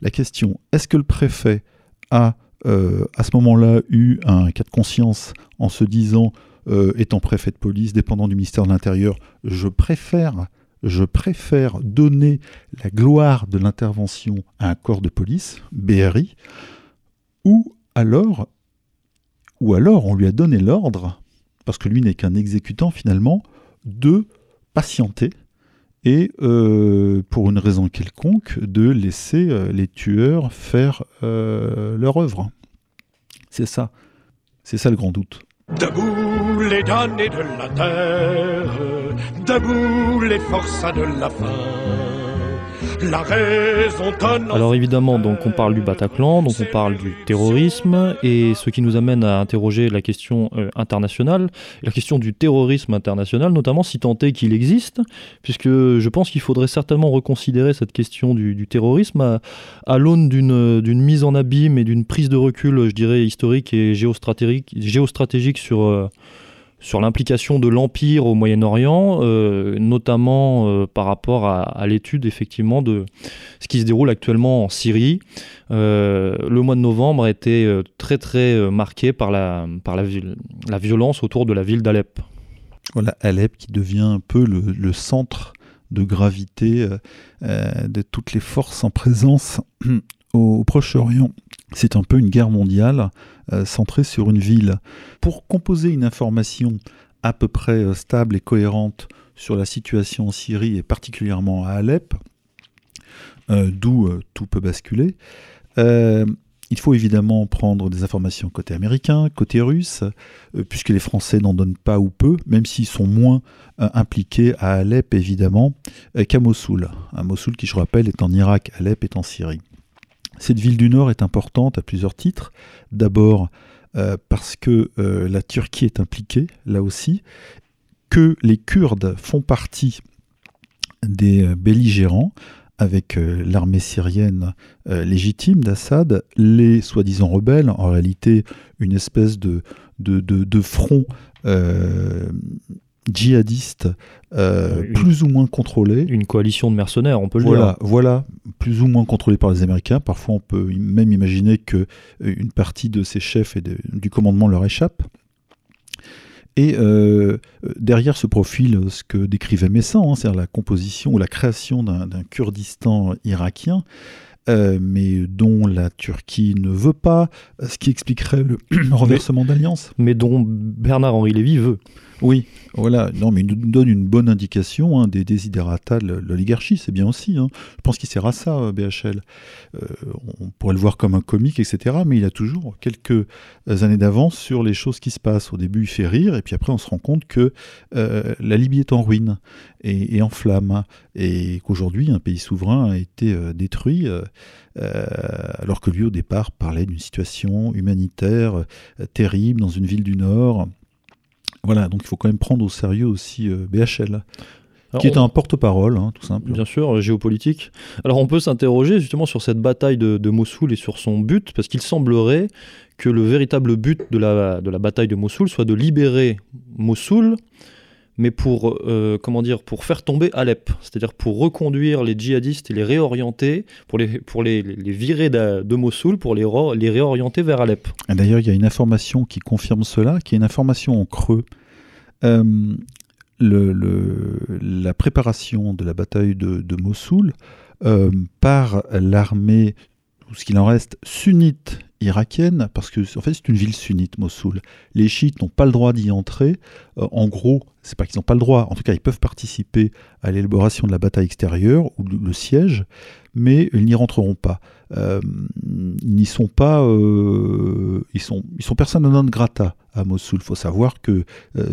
La question, est-ce que le préfet a euh, à ce moment-là eu un cas de conscience en se disant, euh, étant préfet de police, dépendant du ministère de l'Intérieur, je préfère, je préfère donner la gloire de l'intervention à un corps de police, BRI, ou alors, ou alors on lui a donné l'ordre, parce que lui n'est qu'un exécutant finalement, de patienter et euh, pour une raison quelconque de laisser euh, les tueurs faire euh, leur œuvre. C'est ça, c'est ça le grand doute. Debout les damnés de la terre, debout les forçats de la faim. Alors évidemment, donc on parle du Bataclan, donc on parle du terrorisme, et ce qui nous amène à interroger la question euh, internationale, la question du terrorisme international, notamment si tant est qu'il existe, puisque je pense qu'il faudrait certainement reconsidérer cette question du, terrorisme à, à l'aune d'une mise en abîme et d'une prise de recul, je dirais, historique et géostratégique, géostratégique sur... euh, sur l'implication de l'Empire au Moyen-Orient, euh, notamment euh, par rapport à, l'étude effectivement de ce qui se déroule actuellement en Syrie. Euh, le mois de novembre a été euh, très très marqué par, la, par la, la violence autour de la ville d'Alep. Voilà, Alep qui devient un peu le, centre de gravité de toutes les forces en présence *clears throat* au Proche-Orient. C'est un peu une guerre mondiale euh, centrée sur une ville. Pour composer une information à peu près euh, stable et cohérente sur la situation en Syrie et particulièrement à Alep, euh, d'où tout peut basculer, il faut évidemment prendre des informations côté américain, côté russe, puisque les Français n'en donnent pas ou peu, même s'ils sont moins impliqués à Alep évidemment qu'à Mossoul. À Mossoul qui je rappelle est en Irak, Alep est en Syrie. Cette ville du Nord est importante à plusieurs titres. D'abord euh, parce que euh, la Turquie est impliquée là aussi, que les Kurdes font partie des euh, belligérants avec l'armée syrienne légitime d'Assad, les soi-disant rebelles, en réalité une espèce de, de- de front euh, djihadiste euh, Une- plus ou moins contrôlé. Une coalition de mercenaires, on peut le Voilà, dire. voilà, plus ou moins contrôlé par les Américains. Parfois, on peut même imaginer que euh, une partie de ces chefs et de- du commandement leur échappe. Et euh, euh, derrière ce profil, ce que décrivait Messin, hein, c'est-à-dire la composition ou la création d'un Kurdistan irakien, euh, mais dont la Turquie ne veut pas, euh, ce qui expliquerait le *clears throat* renversement d'alliance. Mais dont Bernard-Henri Lévy veut. Oui, voilà. Non, mais il nous donne une bonne indication hein, des desiderata de l'oligarchie, c'est bien aussi. hein. Je pense qu'il sert à ça, euh, BHL. Euh, on pourrait le voir comme un comique, etc. Mais il a toujours quelques années d'avance sur les choses qui se passent. Au début, il fait rire, et puis après, on se rend compte que euh, la Libye est en ruine et, en flammes, et qu'aujourd'hui, un pays souverain a été détruit, alors que lui, au départ, parlait d'une situation humanitaire terrible dans une ville du Nord. Voilà, donc il faut quand même prendre au sérieux aussi euh, BHL, Alors, qui est on- un porte-parole, hein, tout simple. Bien sûr, euh, géopolitique. Alors on peut s'interroger justement sur cette bataille de, de Mossoul et sur son but, parce qu'il semblerait que le véritable but de la, de la bataille de Mossoul soit de libérer Mossoul, mais pour, euh, comment dire, pour faire tomber Alep, c'est-à-dire pour reconduire les djihadistes et les réorienter, pour les, pour les, les- virer de, de Mossoul, pour les, les réorienter vers Alep. D'ailleurs, il y a une information qui confirme cela, qui est une information en creux. Euh, la préparation de la bataille de, de Mossoul euh, par l'armée, ou ce qu'il en reste, sunnite irakienne, parce que en fait c'est une ville sunnite, Mossoul. Les chiites n'ont pas le droit d'y entrer. Euh, en gros, c'est pas qu'ils n'ont pas le droit, en tout cas ils peuvent participer à l'élaboration de la bataille extérieure ou le, siège, mais ils n'y rentreront pas. Euh, ils n'y sont pas, euh, ils sont, ils sont persona non grata à Mossoul. Il faut savoir que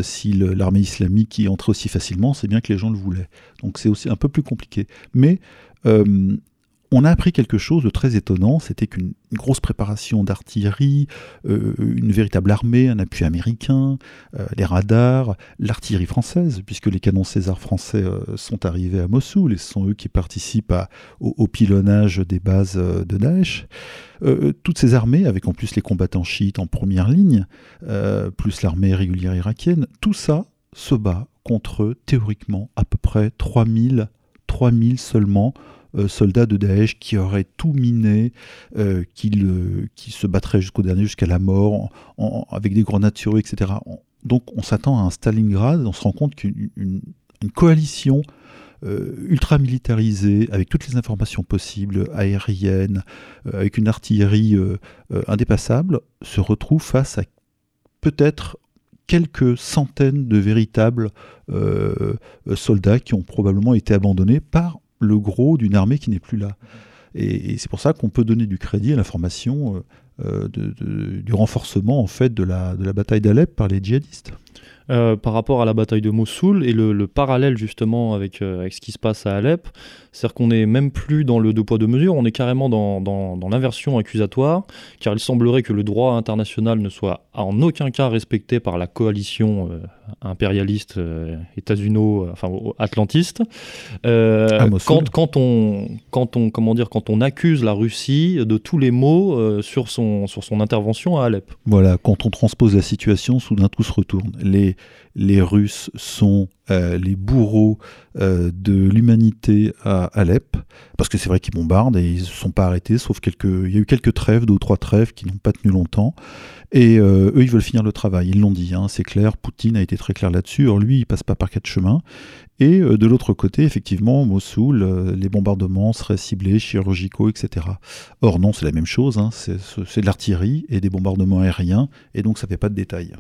si l'armée islamique y entrait aussi facilement, c'est bien que les gens le voulaient. Donc c'est aussi un peu plus compliqué. Mais on a appris quelque chose de très étonnant, c'était qu'une une grosse préparation d'artillerie, euh, une véritable armée, un appui américain, euh, les radars, l'artillerie française, puisque les canons César français euh, sont arrivés à Mossoul et ce sont eux qui participent au, pilonnage des bases de Daesh. Toutes ces armées, avec en plus les combattants chiites en première ligne, plus l'armée régulière irakienne, tout ça se bat contre, théoriquement, à peu près 3000, 3000 seulement soldats de Daesh qui auraient tout miné, euh, qui, le- qui se battraient jusqu'au dernier, jusqu'à la mort, avec des grenades sur eux, etc. On- donc on s'attend à un Stalingrad, on se rend compte qu'une une- une coalition euh, ultra militarisée, avec toutes les informations possibles, aériennes, euh, avec une artillerie euh, euh, indépassable, se retrouve face à peut-être quelques centaines de véritables soldats qui ont probablement été abandonnés par le gros d'une armée qui n'est plus là. Et, c'est pour ça qu'on peut donner du crédit à l'information du renforcement en fait de de la bataille d'Alep par les djihadistes. Euh, par rapport à la bataille de Mossoul et le, parallèle justement avec, euh, avec, ce qui se passe à Alep, c'est-à-dire qu'on n'est même plus dans le deux poids deux mesures, on est carrément dans, dans, dans l'inversion accusatoire, car il semblerait que le droit international ne soit en aucun cas respecté par la coalition euh, impérialiste états-uno, enfin atlantiste. quand, quand, on, quand on comment dire, quand on accuse la Russie de tous les maux sur son sur son intervention à Alep. Voilà, quand on transpose la situation, soudain tout se retourne. Les les, Russes sont euh, les bourreaux euh, de l'humanité à Alep, parce que c'est vrai qu'ils bombardent et ils ne se sont pas arrêtés, sauf quelques... Il y a eu quelques trêves, deux ou trois trêves qui n'ont pas tenu longtemps, et euh, eux, ils veulent finir le travail, ils l'ont dit, hein, c'est clair, Poutine a été très clair là-dessus, alors lui, il passe pas par quatre chemins, et de l'autre côté, effectivement, Mossoul, les bombardements seraient ciblés, chirurgicaux, etc. Or non, c'est la même chose, hein, c'est de l'artillerie et des bombardements aériens, et donc ça ne fait pas de détails.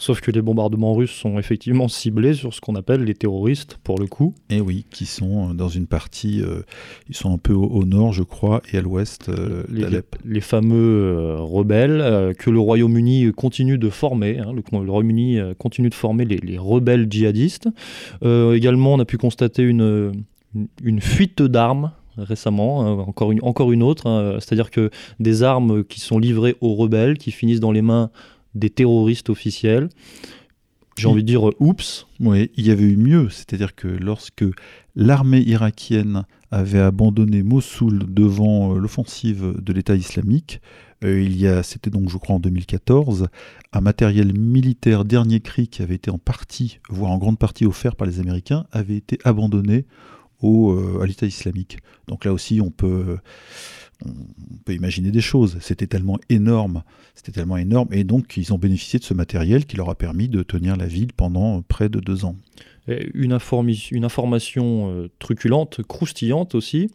Sauf que les bombardements russes sont effectivement ciblés sur ce qu'on appelle les terroristes, pour le coup. Et oui, qui sont euh, dans une partie, euh, ils sont un peu au, nord, je crois, et à l'ouest euh, d'Alep. Les, fameux rebelles que le Royaume-Uni continue de former. Hein, le, Royaume-Uni continue de former les, rebelles djihadistes. également, on a pu constater une, une, fuite d'armes récemment, hein, encore, une, encore une autre, hein, c'est-à-dire que des armes qui sont livrées aux rebelles, qui finissent dans les mains des terroristes officiels. J'ai envie de dire euh, oups. Oui, il y avait eu mieux, c'est-à-dire que lorsque l'armée irakienne avait abandonné Mossoul devant euh, l'offensive de l'État islamique, euh, il y a, c'était donc je crois en 2014, un matériel militaire dernier cri qui avait été en partie, voire en grande partie offert par les Américains, avait été abandonné au, à l'État islamique. Donc là aussi, on peut on peut imaginer des choses. C'était tellement énorme, c'était tellement énorme, et donc ils ont bénéficié de ce matériel qui leur a permis de tenir la ville pendant près de deux ans. une, information euh, truculente, croustillante aussi.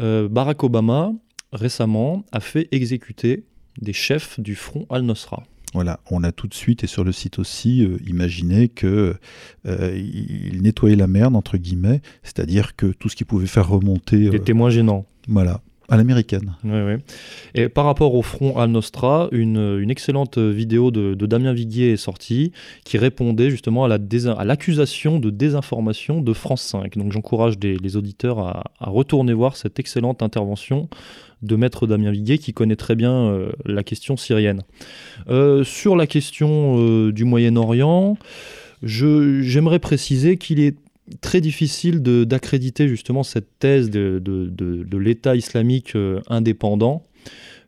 Euh, Barack Obama récemment a fait exécuter des chefs du front Al-Nosra. Voilà, on a tout de suite et sur le site aussi euh, imaginé que il nettoyait la merde entre guillemets, c'est-à-dire que tout ce qui pouvait faire remonter des témoins gênants. Voilà, à l'américaine. Et par rapport au front Al-Nostra, une, excellente vidéo de, Damien Viguier est sortie qui répondait justement à l'accusation de désinformation de France 5. Donc j'encourage les auditeurs à, retourner voir cette excellente intervention de maître Damien Viguier qui connaît très bien euh, la question syrienne. Euh, sur la question euh, du Moyen-Orient, j'aimerais préciser qu'il est très difficile d'accréditer justement cette thèse de, l'État islamique euh, indépendant.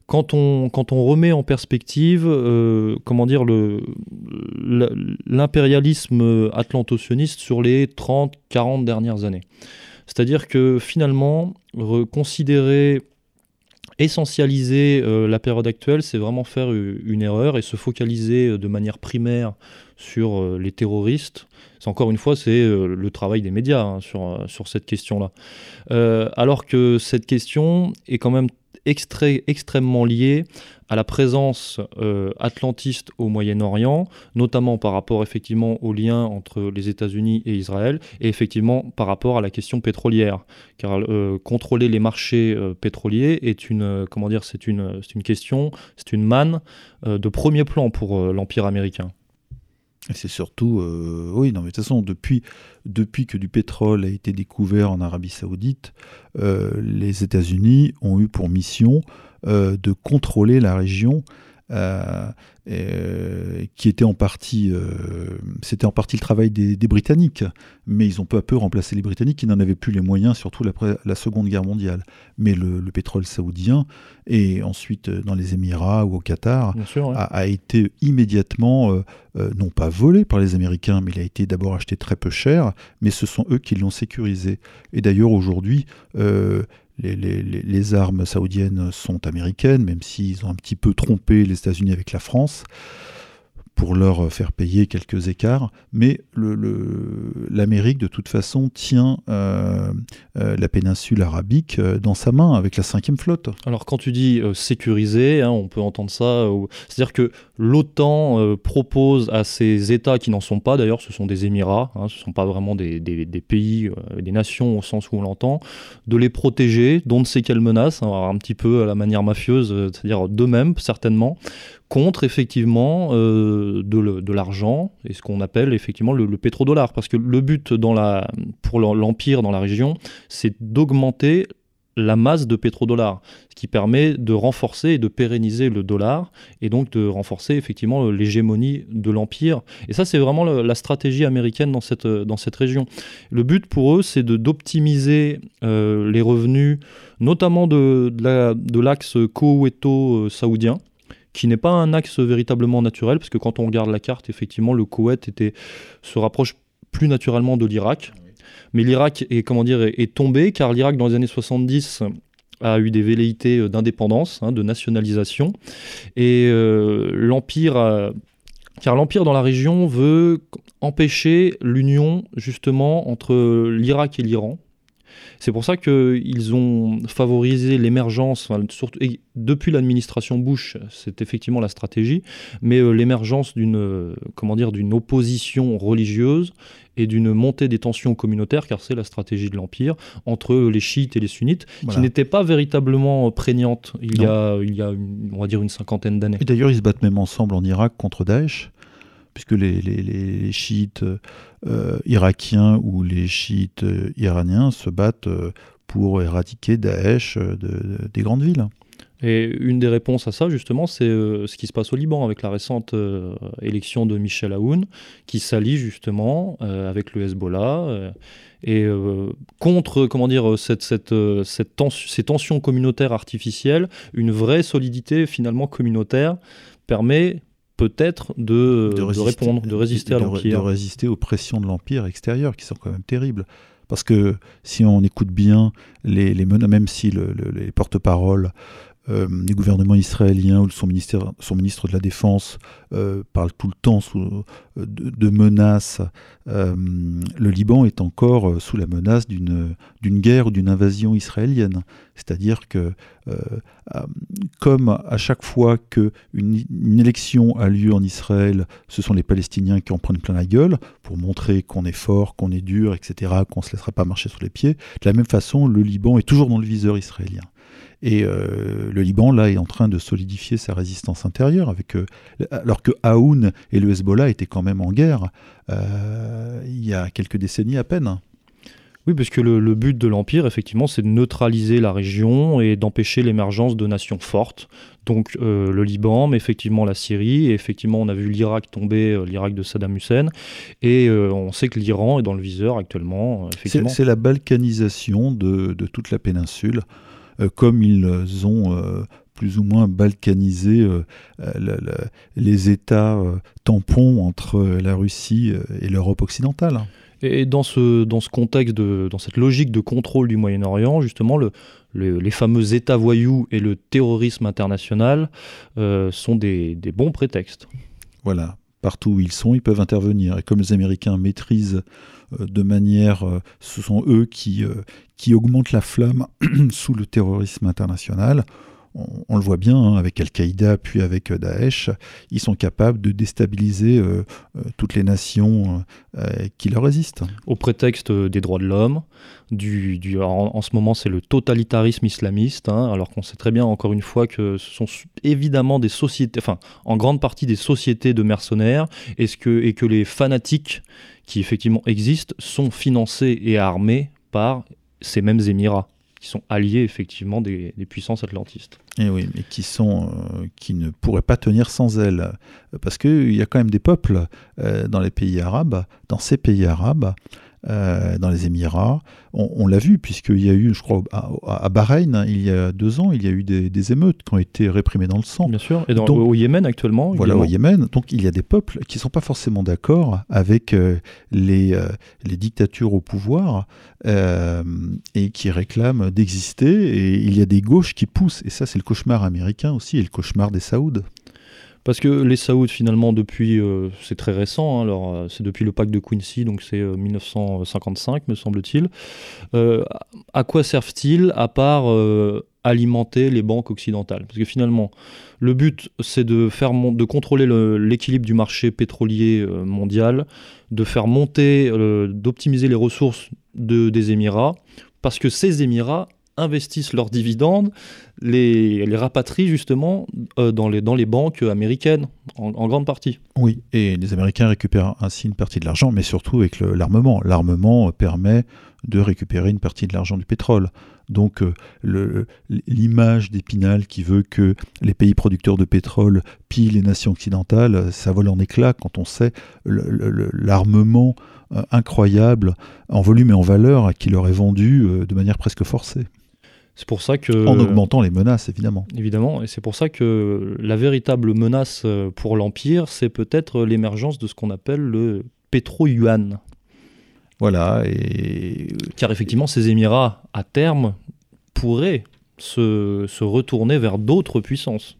Quand on, remet en perspective, euh, comment dire, l'impérialisme atlanto-sioniste sur les 30-40 dernières années. C'est-à-dire que finalement, considérer essentialiser euh, la période actuelle, c'est vraiment faire une erreur et se focaliser de manière primaire sur les terroristes encore une fois, c'est euh, le travail des médias hein, sur, euh, sur cette question-là. Euh, alors que cette question est quand même extrêmement liée à la présence atlantiste au Moyen-Orient, notamment par rapport effectivement au lien entre les États-Unis et Israël, et effectivement par rapport à la question pétrolière, car contrôler les marchés pétroliers est une, une question, c'est une manne de premier plan pour l'empire américain. C'est surtout, euh, oui, non, mais de toute façon, depuis, que du pétrole a été découvert en Arabie Saoudite, euh, les États-Unis ont eu pour mission euh, de contrôler la région euh, euh, qui était en partie, euh, c'était en partie le travail des, Britanniques, mais ils ont peu à peu remplacé les Britanniques qui n'en avaient plus les moyens, surtout après la Seconde Guerre mondiale. Mais le, pétrole saoudien et ensuite dans les Émirats ou au Qatar a, été immédiatement non pas volé par les Américains, mais il a été d'abord acheté très peu cher, mais ce sont eux qui l'ont sécurisé. Et d'ailleurs aujourd'hui, les, armes saoudiennes sont américaines, même s'ils ont un petit peu trompé les États-Unis avec la France. pour leur faire payer quelques écarts, mais l'Amérique, de toute façon, tient euh, euh, la péninsule arabique euh, dans sa main avec la cinquième flotte. Alors quand tu dis sécurisé, hein, on peut entendre ça, c'est-à-dire que l'OTAN propose à ces États qui n'en sont pas, d'ailleurs ce sont des Émirats, hein, ce ne sont pas vraiment des, pays, des nations au sens où on l'entend, de les protéger d'on ne sait quelle menace, hein, un petit peu à la manière mafieuse, c'est-à-dire d'eux-mêmes certainement, contre effectivement euh, de, l'argent et ce qu'on appelle effectivement le, pétrodollar. Parce que le but pour l'empire dans la région, c'est d'augmenter la masse de pétrodollars, ce qui permet de renforcer et de pérenniser le dollar et donc de renforcer effectivement l'hégémonie de l'empire. Et ça, c'est vraiment la stratégie américaine dans cette, dans cette région. Le but pour eux, c'est d'optimiser euh, les revenus, notamment de, de l'axe Koweïto-saoudien qui n'est pas un axe véritablement naturel, parce que quand on regarde la carte, effectivement, le Koweït se rapproche plus naturellement de l'Irak. Mais l'Irak est, comment dire, est, tombé, car l'Irak, dans les années 70, a eu des velléités d'indépendance, hein, de nationalisation. Et euh, l'Empire... Car l'Empire dans la région veut empêcher l'union justement entre l'Irak et l'Iran, c'est pour ça qu'ils ont favorisé l'émergence, surtout, depuis l'administration Bush, c'est effectivement la stratégie, mais euh, l'émergence d'une euh, comment dire d'une opposition religieuse et d'une montée des tensions communautaires, car c'est la stratégie de l'Empire, entre les chiites et les sunnites, qui n'était pas véritablement prégnante il y a, il y a on va dire une cinquantaine d'années. Et d'ailleurs, ils se battent même ensemble en Irak contre Daesh puisque les, chiites euh, irakiens ou les chiites euh, iraniens se battent euh, pour éradiquer Daesh des grandes villes. Et une des réponses à ça, justement, c'est ce qui se passe au Liban avec la récente élection de Michel Aoun, qui s'allie justement avec le Hezbollah. et contre comment dire cette, cette, cette ces tensions communautaires artificielles, une vraie solidité finalement communautaire permet peut-être de, de, répondre, de résister à l'Empire. De résister aux pressions de l'Empire extérieur qui sont quand même terribles. Parce que si on écoute bien les, les même si les porte-paroles euh, les gouvernements israéliens ou son, ministre de la Défense euh, parle tout le temps sous, euh, de, menaces. le Liban est encore sous la menace d'une guerre ou d'une invasion israélienne. C'est-à-dire que, comme à chaque fois qu'une une élection a lieu en Israël, ce sont les Palestiniens qui en prennent plein la gueule pour montrer qu'on est fort, qu'on est dur, etc., qu'on ne se laissera pas marcher sur les pieds. De la même façon, le Liban est toujours dans le viseur israélien. Et euh, le Liban, là, est en train de solidifier sa résistance intérieure, avec, euh, alors que Aoun et le Hezbollah étaient quand même en guerre euh, il y a quelques décennies à peine. Oui, parce que le, but de l'Empire, effectivement, c'est de neutraliser la région et d'empêcher l'émergence de nations fortes. Donc le Liban, mais effectivement la Syrie, et effectivement on a vu l'Irak tomber, l'Irak de Saddam Hussein, et on sait que l'Iran est dans le viseur actuellement. C'est la balkanisation de, de, toute la péninsule. Euh, comme ils ont euh, plus ou moins balkanisé euh, les États tampons entre la Russie et l'Europe occidentale. Et dans ce, dans ce contexte, de, dans cette logique de contrôle du Moyen-Orient, justement, le, les fameux États voyous et le terrorisme international sont des, des, bons prétextes. Voilà, partout où ils sont, ils peuvent intervenir. Et comme les Américains maîtrisent de manière, euh, ce sont eux qui, euh, qui augmentent la flamme *clears throat* sous le terrorisme international, on, le voit bien hein, avec Al-Qaïda puis avec Daesh, ils sont capables de déstabiliser toutes les nations qui leur résistent. Au prétexte des droits de l'homme, du, en, ce moment c'est le totalitarisme islamiste, hein, alors qu'on sait très bien encore une fois que ce sont évidemment des sociétés, enfin en grande partie des sociétés de mercenaires, et que les fanatiques qui effectivement existent sont financés et armés par ces mêmes Émirats qui sont alliés effectivement des, puissances atlantistes. Et eh oui, mais qui, sont, euh, qui ne pourraient pas tenir sans elles. Parce qu'il y a quand même des peuples euh, dans les pays arabes, dans ces pays arabes, euh, dans les Émirats. On, l'a vu, puisqu'il y a eu, je crois, à, Bahreïn, il y a deux ans, il y a eu des, émeutes qui ont été réprimées dans le sang. Bien sûr, et au Yémen actuellement. Voilà, au Yémen. Donc il y a des peuples qui ne sont pas forcément d'accord avec euh, les, euh, les dictatures au pouvoir et qui réclament d'exister. Et il y a des gauches qui poussent. Et ça, c'est le cauchemar américain aussi, et le cauchemar des Saouds. Parce que les Saouds, finalement, depuis, euh, c'est très récent, hein, euh, c'est depuis le pacte de Quincy, donc c'est euh, 1955, me semble-t-il. Euh, à quoi servent-ils à part euh, alimenter les banques occidentales? Parce que finalement, le but, c'est de, de contrôler le- l'équilibre du marché pétrolier euh, mondial, de faire monter, euh, d'optimiser les ressources de- des Émirats, parce que ces Émirats investissent leurs dividendes, les, les rapatrient justement euh, dans, les, banques américaines, en, grande partie. Oui, et les Américains récupèrent ainsi une partie de l'argent, mais surtout avec l'armement. L'armement euh, permet de récupérer une partie de l'argent du pétrole. Donc euh, l'image d'Épinal qui veut que les pays producteurs de pétrole pillent les nations occidentales, ça vole en éclats quand on sait l'armement incroyable en volume et en valeur qui leur est vendu de manière presque forcée, C'est pour ça que... en augmentant les menaces évidemment. Évidemment, et c'est pour ça que la véritable menace euh, pour l'Empire, c'est peut-être l'émergence de ce qu'on appelle le pétro-yuan. Voilà, et Car effectivement, ces Émirats, à terme, pourraient se, se retourner vers d'autres puissances.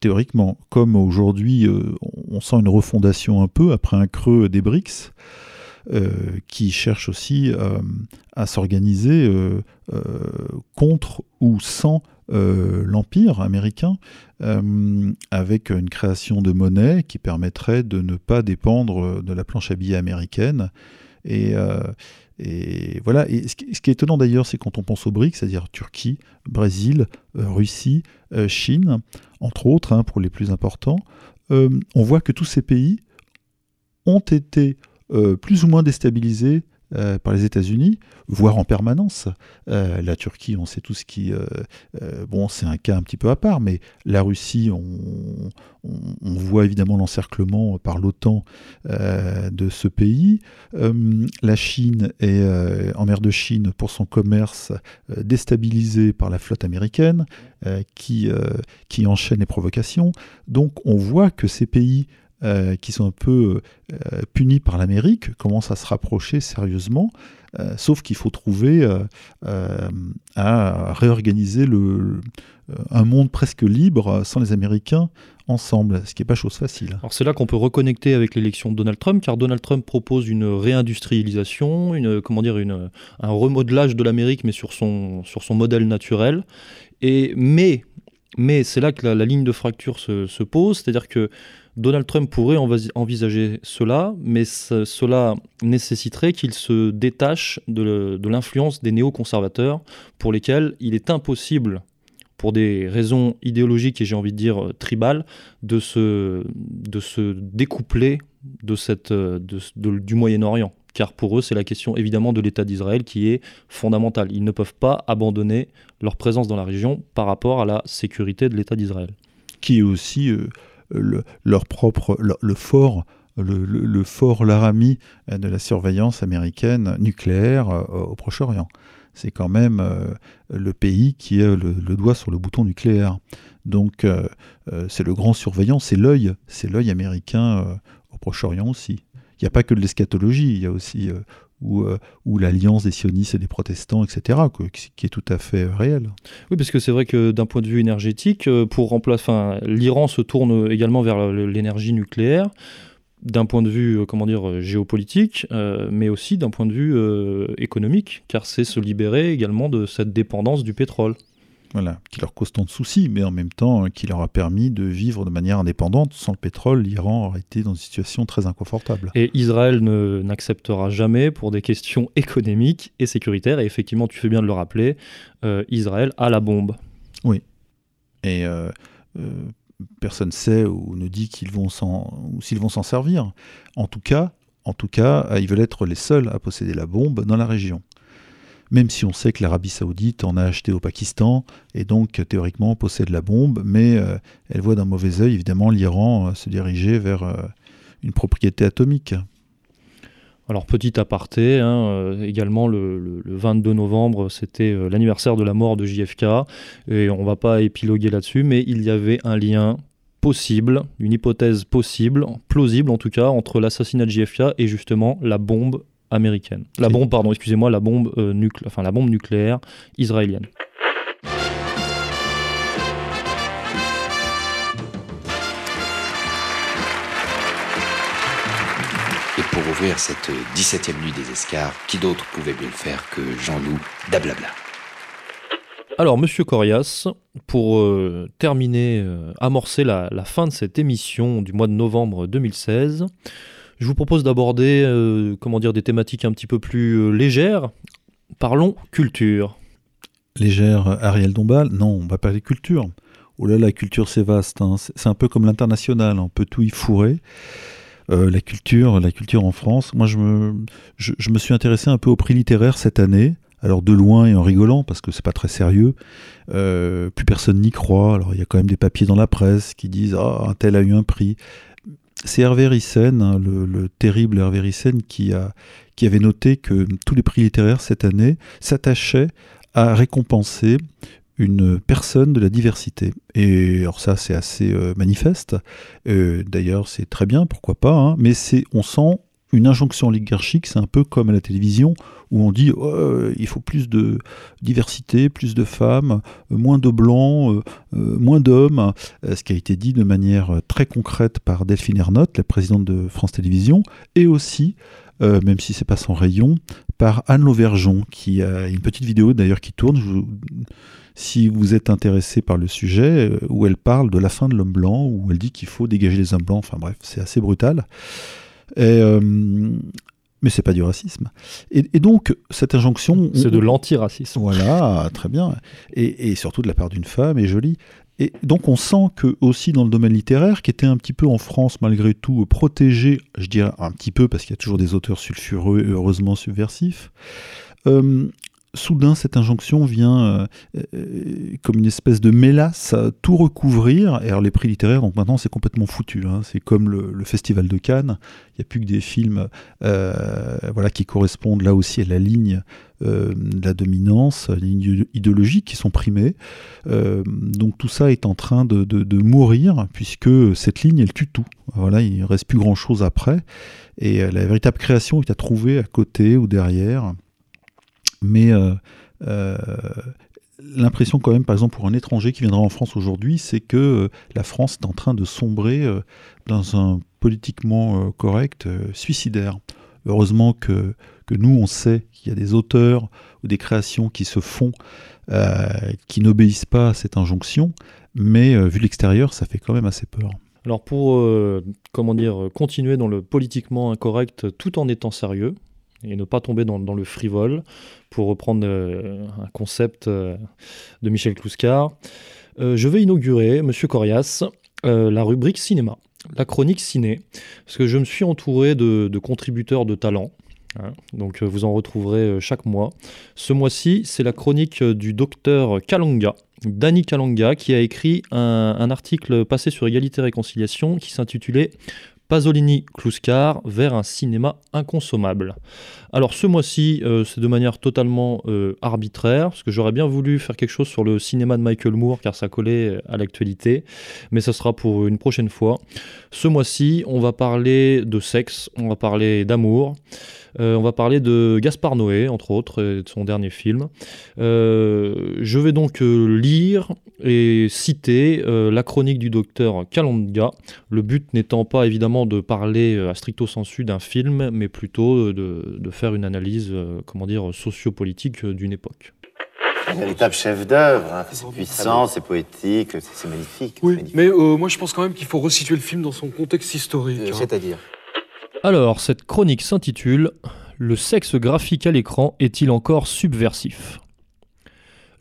théoriquement, comme aujourd'hui euh, on sent une refondation un peu après un creux des BRICS, qui cherche aussi euh, à s'organiser euh, euh, contre ou sans euh, l'Empire américain, euh, avec une création de monnaie qui permettrait de ne pas dépendre de la planche à billets américaine. Et, euh, voilà. Et ce qui, est étonnant d'ailleurs, c'est quand on pense aux BRICS, c'est-à-dire Turquie, Brésil, euh, Russie, euh, Chine, entre autres, hein, pour les plus importants, euh, on voit que tous ces pays ont été euh, plus ou moins déstabilisés euh, par les États-Unis, voire en permanence. Euh, la Turquie, on sait tout ce qui... euh, bon, c'est un cas un petit peu à part, mais la Russie, on, voit évidemment l'encerclement par l'OTAN de ce pays. La Chine est en mer de Chine pour son commerce déstabilisé par la flotte américaine qui, qui enchaîne les provocations. Donc on voit que ces pays euh, qui sont un peu euh, punis par l'Amérique commencent à se rapprocher sérieusement, euh, sauf qu'il faut trouver à réorganiser le, un monde presque libre sans les Américains ensemble, ce qui n'est pas chose facile. Alors c'est là qu'on peut reconnecter avec l'élection de Donald Trump, car Donald Trump propose une réindustrialisation, une, comment dire, une, un remodelage de l'Amérique, mais sur son, sur son modèle naturel. Et, mais mais c'est là que la, la ligne de fracture se, se pose, c'est-à-dire que Donald Trump pourrait envisager cela, mais ce- cela nécessiterait qu'il se détache de, l'influence des néoconservateurs, pour lesquels il est impossible, pour des raisons idéologiques et j'ai envie de dire euh, tribales, de se, découpler euh, du Moyen-Orient. Car pour eux, c'est la question évidemment de l'État d'Israël qui est fondamentale. Ils ne peuvent pas abandonner leur présence dans la région par rapport à la sécurité de l'État d'Israël. qui est aussi euh, le, leur propre, le, fort, le, fort Laramie de la surveillance américaine nucléaire euh, au Proche-Orient. C'est quand même euh, le pays qui a le, doigt sur le bouton nucléaire. Donc euh, c'est le grand surveillant, c'est l'œil, c'est l'œil américain au Proche-Orient aussi. Il n'y a pas que de l'eschatologie, il y a aussi où, euh, l'alliance des sionistes et des protestants, etc., qui, est tout à fait euh, réel. Oui, parce que c'est vrai que d'un point de vue énergétique, euh, pour remplacer, enfin, l'Iran se tourne également vers l'énergie nucléaire, d'un point de vue, euh, comment dire, géopolitique, mais aussi d'un point de vue économique, car c'est se libérer également de cette dépendance du pétrole. Voilà, qui leur cause tant de soucis, mais en même temps euh, qui leur a permis de vivre de manière indépendante. Sans le pétrole, l'Iran aurait été dans une situation très inconfortable. Et Israël ne- n'acceptera jamais pour des questions *laughs* économiques et sécuritaires. Et effectivement, tu fais bien de le rappeler, euh, Israël a la bombe. Et euh, euh, personne ne sait ou ne dit qu'ils vont s'en, ou s'ils vont s'en servir. En tout cas, en tout cas, ils veulent être les seuls à posséder la bombe dans la région. Même si on sait que l'Arabie Saoudite en a acheté au Pakistan et donc théoriquement possède la bombe, mais euh, elle voit d'un mauvais œil évidemment l'Iran euh, se diriger vers euh, une propriété atomique. Alors, petit aparté, hein, également le, le- le 22 novembre, c'était l'anniversaire de la mort de JFK, et on va pas épiloguer là-dessus, mais il y avait un lien possible, une hypothèse possible, plausible en tout cas, entre l'assassinat de JFK et justement la bombe la bombe, pardon, excusez-moi, la bombe, euh, la bombe nucléaire israélienne. Et pour ouvrir cette 17e nuit des Escars, qui d'autre pouvait bien le faire que Jean-Loup Dablabla? Alors, Monsieur Corias, pour euh, terminer, euh, amorcer la, fin de cette émission du mois de novembre 2016, je vous propose d'aborder euh, comment dire, des thématiques un petit peu plus euh, légères. Parlons culture. Légère Ariel Dombal? Non, on va parler culture. Oh là, la culture c'est vaste. hein. C'est un peu comme l'international, on peut tout y fourrer. Euh, la culture, la culture en France. Moi, je me, je, me suis intéressé un peu au prix littéraire cette année. Alors de loin et en rigolant parce que c'est pas très sérieux. Euh, plus personne n'y croit. Alors il y a quand même des papiers dans la presse qui disent ah un tel a eu un prix. C'est Hervé Ryssen, hein, le, le terrible Hervé Ryssen, qui a qui avait noté que tous les prix littéraires cette année s'attachaient à récompenser une personne de la diversité. Et alors ça, c'est assez euh, manifeste. Euh, D'ailleurs, c'est très bien, pourquoi pas. hein, mais on sent une injonction oligarchique. C'est un peu comme à la télévision où on dit Oh, euh, il faut plus de diversité, plus de femmes, euh, moins de blancs, euh, moins d'hommes. Ce qui a été dit de manière très concrète par Delphine Ernotte, la présidente de France Télévisions, et aussi même si c'est pas son rayon, par Anne Lauvergeon, qui a une petite vidéo d'ailleurs qui tourne. Si vous êtes intéressé par le sujet, où elle parle de la fin de l'homme blanc, où elle dit qu'il faut dégager les hommes blancs. Enfin bref, c'est assez brutal. Et, euh, mais c'est pas du racisme. Et, et donc cette injonction, C'est de l'antiracisme. voilà, très bien. Et, et surtout de la part d'une femme, et jolie. Et donc on sent que aussi dans le domaine littéraire, qui était un petit peu en France malgré tout protégé, je dirais un petit peu parce qu'il y a toujours des auteurs sulfureux et heureusement subversifs, euh, soudain cette injonction vient euh, euh, comme une espèce de mélasse tout recouvrir. Et alors les prix littéraires, donc maintenant c'est complètement foutu. hein. C'est comme le, festival de Cannes. Il n'y a plus que des films euh, voilà, qui correspondent là aussi à la ligne de la dominance, la ligne idéologique qui sont primées. Donc tout ça est en train de, de- mourir puisque cette ligne elle tue tout. Voilà, il ne reste plus grand chose après. Et la véritable création est à trouver à côté ou derrière. Mais euh, euh, l'impression quand même, par exemple, pour un étranger qui viendra en France aujourd'hui, c'est que euh, la France est en train de sombrer dans un politiquement correct suicidaire. Heureusement que, que nous, on sait qu'il y a des auteurs ou des créations qui se font, qui n'obéissent pas à cette injonction, mais vu l'extérieur, ça fait quand même assez peur. Alors pour, comment dire, continuer dans le politiquement incorrect tout en étant sérieux et ne pas tomber dans le frivole, pour reprendre euh, un concept euh, de Michel Clouscar, euh, je vais inaugurer, Monsieur Corias, la rubrique cinéma, la chronique ciné, parce que je me suis entouré de, contributeurs de talent. hein. donc vous en retrouverez chaque mois. Ce mois-ci, c'est la chronique du docteur Kalanga, Danny Kalanga, qui a écrit un, un article passé sur Égalité et Réconciliation qui s'intitulait Pasolini Kluskar vers un cinéma inconsommable. Alors ce mois-ci, euh, c'est de manière totalement euh, arbitraire, parce que j'aurais bien voulu faire quelque chose sur le cinéma de Michael Moore, car ça collait à l'actualité, mais ça sera pour une prochaine fois. Ce mois-ci, on va parler de sexe, on va parler d'amour, euh, on va parler de Gaspard Noé, entre autres, et de son dernier film. Euh, je vais donc euh, lire et citer euh, la chronique du docteur Kalanga, le but n'étant pas évidemment de parler euh, à stricto sensu d'un film, mais plutôt de, de faire une analyse, euh, comment dire, sociopolitique euh, d'une époque. Un véritable chef d'œuvre. hein. C'est puissant, c'est poétique, c'est magnifique. Oui, mais euh, moi je pense quand même qu'il faut resituer le film dans son contexte historique. Euh, hein. C'est-à-dire Alors, cette chronique s'intitule Le sexe graphique à l'écran est-il encore subversif?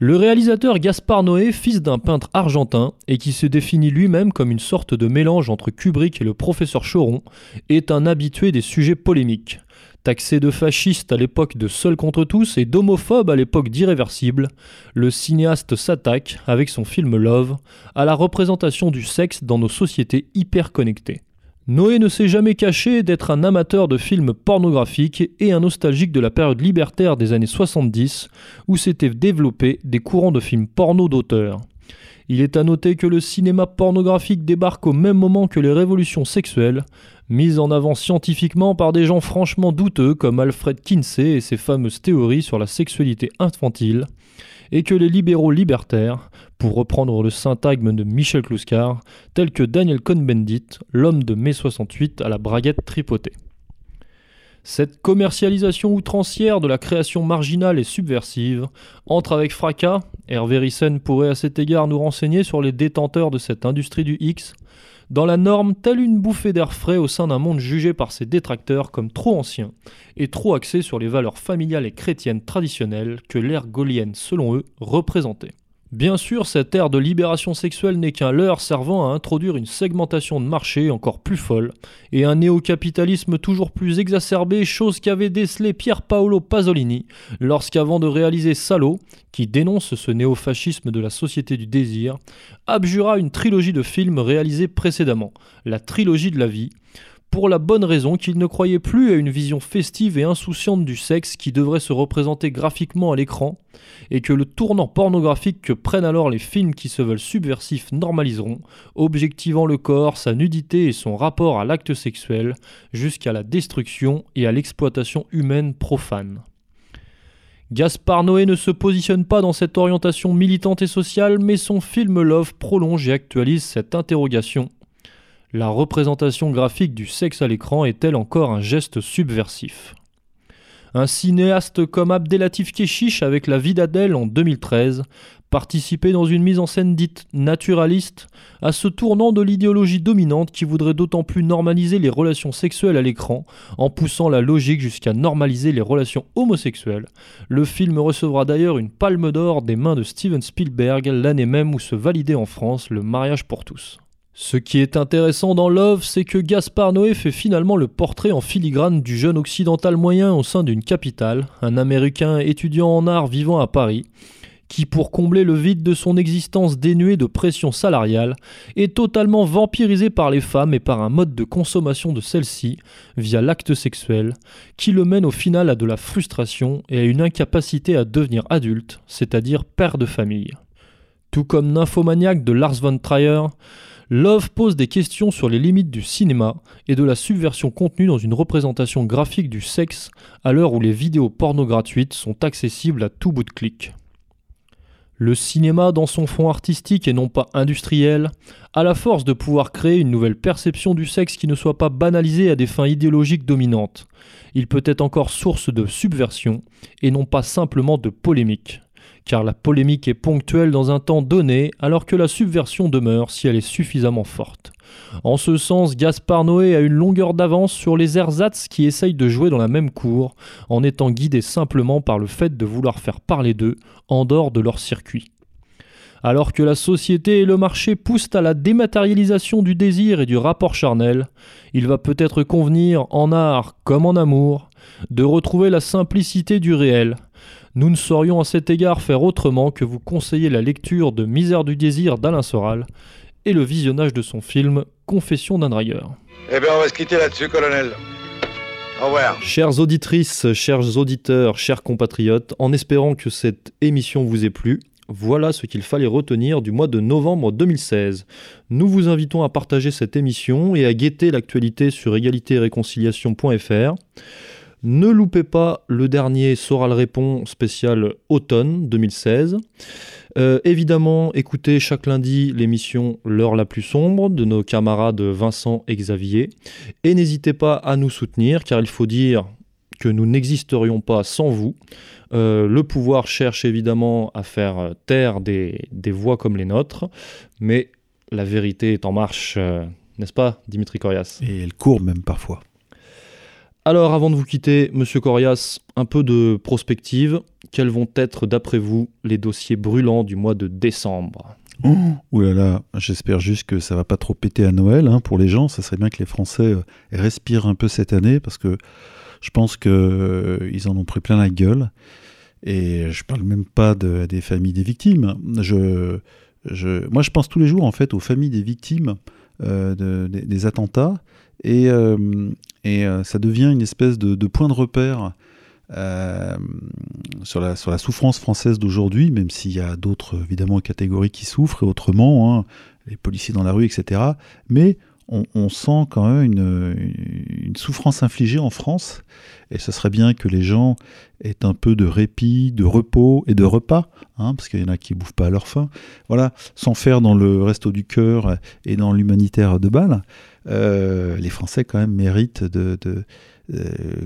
Le réalisateur Gaspard Noé, fils d'un peintre argentin et qui se définit lui-même comme une sorte de mélange entre Kubrick et le professeur Choron, est un habitué des sujets polémiques. Taxé de fasciste à l'époque de Seul contre tous et d'homophobe à l'époque d'Irréversible, le cinéaste s'attaque, avec son film Love, à la représentation du sexe dans nos sociétés hyper connectées. Noé ne s'est jamais caché d'être un amateur de films pornographiques et un nostalgique de la période libertaire des années 70 où s'étaient développés des courants de films porno d'auteur. Il est à noter que le cinéma pornographique débarque au même moment que les révolutions sexuelles, mises en avant scientifiquement par des gens franchement douteux comme Alfred Kinsey et ses fameuses théories sur la sexualité infantile, et que les libéraux libertaires, pour reprendre le syntagme de Michel Clouscar, tels que Daniel Cohn-Bendit, l'homme de mai 68 à la braguette tripotée. Cette commercialisation outrancière de la création marginale et subversive entre avec fracas. Hervé Rissen pourrait à cet égard nous renseigner sur les détenteurs de cette industrie du X, dans la norme telle une bouffée d'air frais au sein d'un monde jugé par ses détracteurs comme trop ancien et trop axé sur les valeurs familiales et chrétiennes traditionnelles que l'ère gaulienne, selon eux, représentait. Bien sûr, cette ère de libération sexuelle n'est qu'un leurre servant à introduire une segmentation de marché encore plus folle et un néo-capitalisme toujours plus exacerbé, chose qu'avait décelé Pier Paolo Pasolini lorsqu'avant de réaliser Salo, qui dénonce ce néo-fascisme de la société du désir, abjura une trilogie de films réalisés précédemment, la trilogie de la vie, pour la bonne raison qu'il ne croyait plus à une vision festive et insouciante du sexe qui devrait se représenter graphiquement à l'écran, et que le tournant pornographique que prennent alors les films qui se veulent subversifs normaliseront, objectivant le corps, sa nudité et son rapport à l'acte sexuel, jusqu'à la destruction et à l'exploitation humaine profane. Gaspard Noé ne se positionne pas dans cette orientation militante et sociale, mais son film Love prolonge et actualise cette interrogation la représentation graphique du sexe à l'écran est-elle encore un geste subversif? Un cinéaste comme Abdelatif Keshish avec La vie d'Adèle en 2013 participait dans une mise en scène dite naturaliste à ce tournant de l'idéologie dominante qui voudrait d'autant plus normaliser les relations sexuelles à l'écran en poussant la logique jusqu'à normaliser les relations homosexuelles. Le film recevra d'ailleurs une palme d'or des mains de Steven Spielberg l'année même où se validait en France le mariage pour tous. Ce qui est intéressant dans Love, c'est que Gaspard Noé fait finalement le portrait en filigrane du jeune occidental moyen au sein d'une capitale, un Américain étudiant en art vivant à Paris, qui, pour combler le vide de son existence dénuée de pression salariale, est totalement vampirisé par les femmes et par un mode de consommation de celles-ci, via l'acte sexuel, qui le mène au final à de la frustration et à une incapacité à devenir adulte, c'est-à-dire père de famille. Tout comme Nymphomaniac de Lars von Trier, Love pose des questions sur les limites du cinéma et de la subversion contenue dans une représentation graphique du sexe à l'heure où les vidéos porno gratuites sont accessibles à tout bout de clic. Le cinéma, dans son fond artistique et non pas industriel, a la force de pouvoir créer une nouvelle perception du sexe qui ne soit pas banalisée à des fins idéologiques dominantes. Il peut être encore source de subversion et non pas simplement de polémique car la polémique est ponctuelle dans un temps donné, alors que la subversion demeure si elle est suffisamment forte. En ce sens, Gaspard Noé a une longueur d'avance sur les ersatz qui essayent de jouer dans la même cour, en étant guidés simplement par le fait de vouloir faire parler d'eux en dehors de leur circuit. Alors que la société et le marché poussent à la dématérialisation du désir et du rapport charnel, il va peut-être convenir, en art comme en amour, de retrouver la simplicité du réel, nous ne saurions à cet égard faire autrement que vous conseiller la lecture de Misère du désir d'Alain Soral et le visionnage de son film Confession d'un dragueur. Eh bien, on va se quitter là-dessus, colonel. Au revoir. Chères auditrices, chers auditeurs, chers compatriotes, en espérant que cette émission vous ait plu, voilà ce qu'il fallait retenir du mois de novembre 2016. Nous vous invitons à partager cette émission et à guetter l'actualité sur égalité-réconciliation.fr. Ne loupez pas le dernier Soral répond spécial automne 2016. Euh, évidemment, écoutez chaque lundi l'émission L'heure la plus sombre de nos camarades Vincent et Xavier. Et n'hésitez pas à nous soutenir car il faut dire que nous n'existerions pas sans vous. Euh, le pouvoir cherche évidemment à faire taire des, voix comme les nôtres, mais la vérité est en marche, euh, n'est-ce pas, Dimitri Corias? Et elle court même parfois. Alors, avant de vous quitter, Monsieur Corias, un peu de prospective. Quels vont être, d'après vous, les dossiers brûlants du mois de décembre? Ouh là là, j'espère juste que ça va pas trop péter à Noël hein, pour les gens. Ça serait bien que les Français euh, respirent un peu cette année parce que je pense qu'ils euh, en ont pris plein la gueule. Et je parle même pas de, des familles des victimes. Moi, je pense tous les jours en fait aux familles des victimes euh, des attentats et, euh, euh, ça devient une espèce de, point de repère euh, sur, la, sur la souffrance française d'aujourd'hui, même s'il y a d'autres évidemment catégories qui souffrent et autrement, hein, les policiers dans la rue, etc. Mais on, sent quand même une, souffrance infligée en France. Et ce serait bien que les gens aient un peu de répit, de repos et de repas, hein, parce qu'il y en a qui bouffent pas à leur faim. Voilà, sans faire dans le resto du cœur et dans l'humanitaire de Bâle. Euh, les Français quand même méritent euh,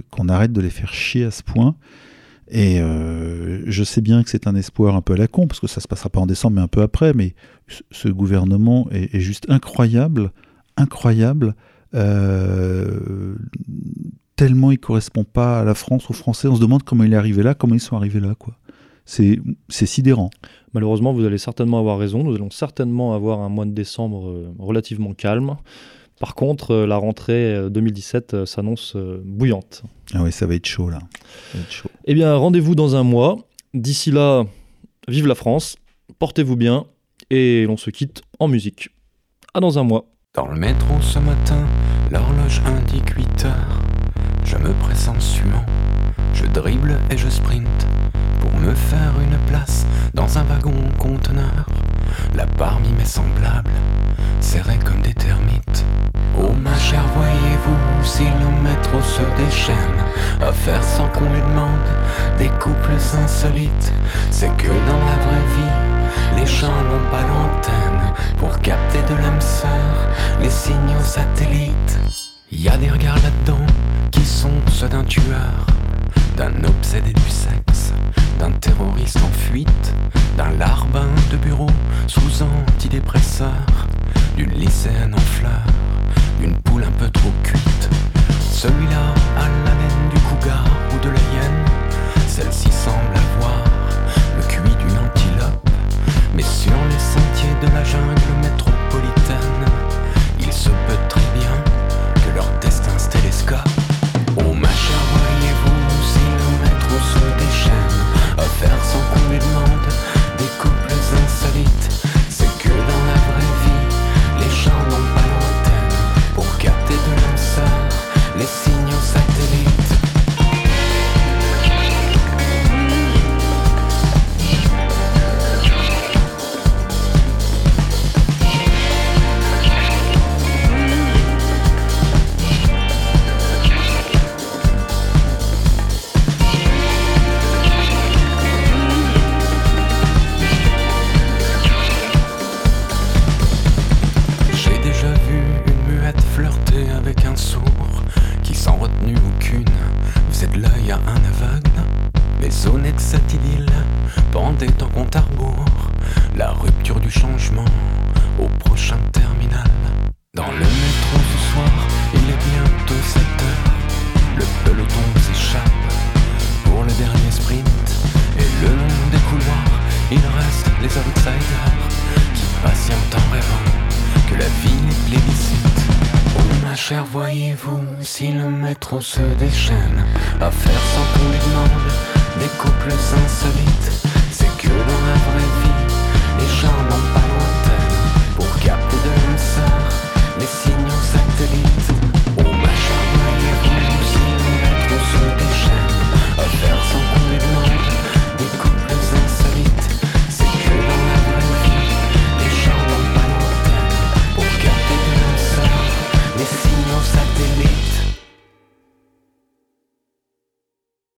qu'on arrête de les faire chier à ce point. Et euh, je sais bien que c'est un espoir un peu à la con, parce que ça se passera pas en décembre, mais un peu après. Mais ce gouvernement est, juste incroyable, incroyable. tellement il correspond pas à la France, aux Français. On se demande comment il est arrivé là, comment ils sont arrivés là, quoi. C'est sidérant. Malheureusement, vous allez certainement avoir raison. Nous allons certainement avoir un mois de décembre relativement calme. Par contre, euh, la rentrée 2017 euh, euh, s'annonce bouillante. Ah oui, ça va être chaud là. Eh bien, rendez-vous dans un mois. D'ici là, vive la France, portez-vous bien et l'on se quitte en musique. À dans un mois. Dans le métro ce matin, l'horloge indique 8 heures. Je me presse en suant, je dribble et je sprint pour me faire une place dans un wagon conteneur. Là parmi mes semblables, serrés comme des termites. Oh ma chère, voyez-vous, si le métro se déchaîne à faire sans qu'on lui demande des couples insolites, c'est que dans la vraie vie, les gens n'ont pas l'antenne pour capter de l'âme sœur les signaux satellites. Y a des regards là-dedans qui sont ceux d'un tueur, d'un obsédé du sexe, d'un terroriste en fuite, d'un larbin de bureau sous antidépresseur, d'une lycéenne en fleurs, d'une poule un peu trop cuite. Celui-là a la laine du cougar ou de la hyène, celle-ci semble avoir mais sur les sentiers de la jungle métropolitaine, il se peut très bien que leur destin se télescope.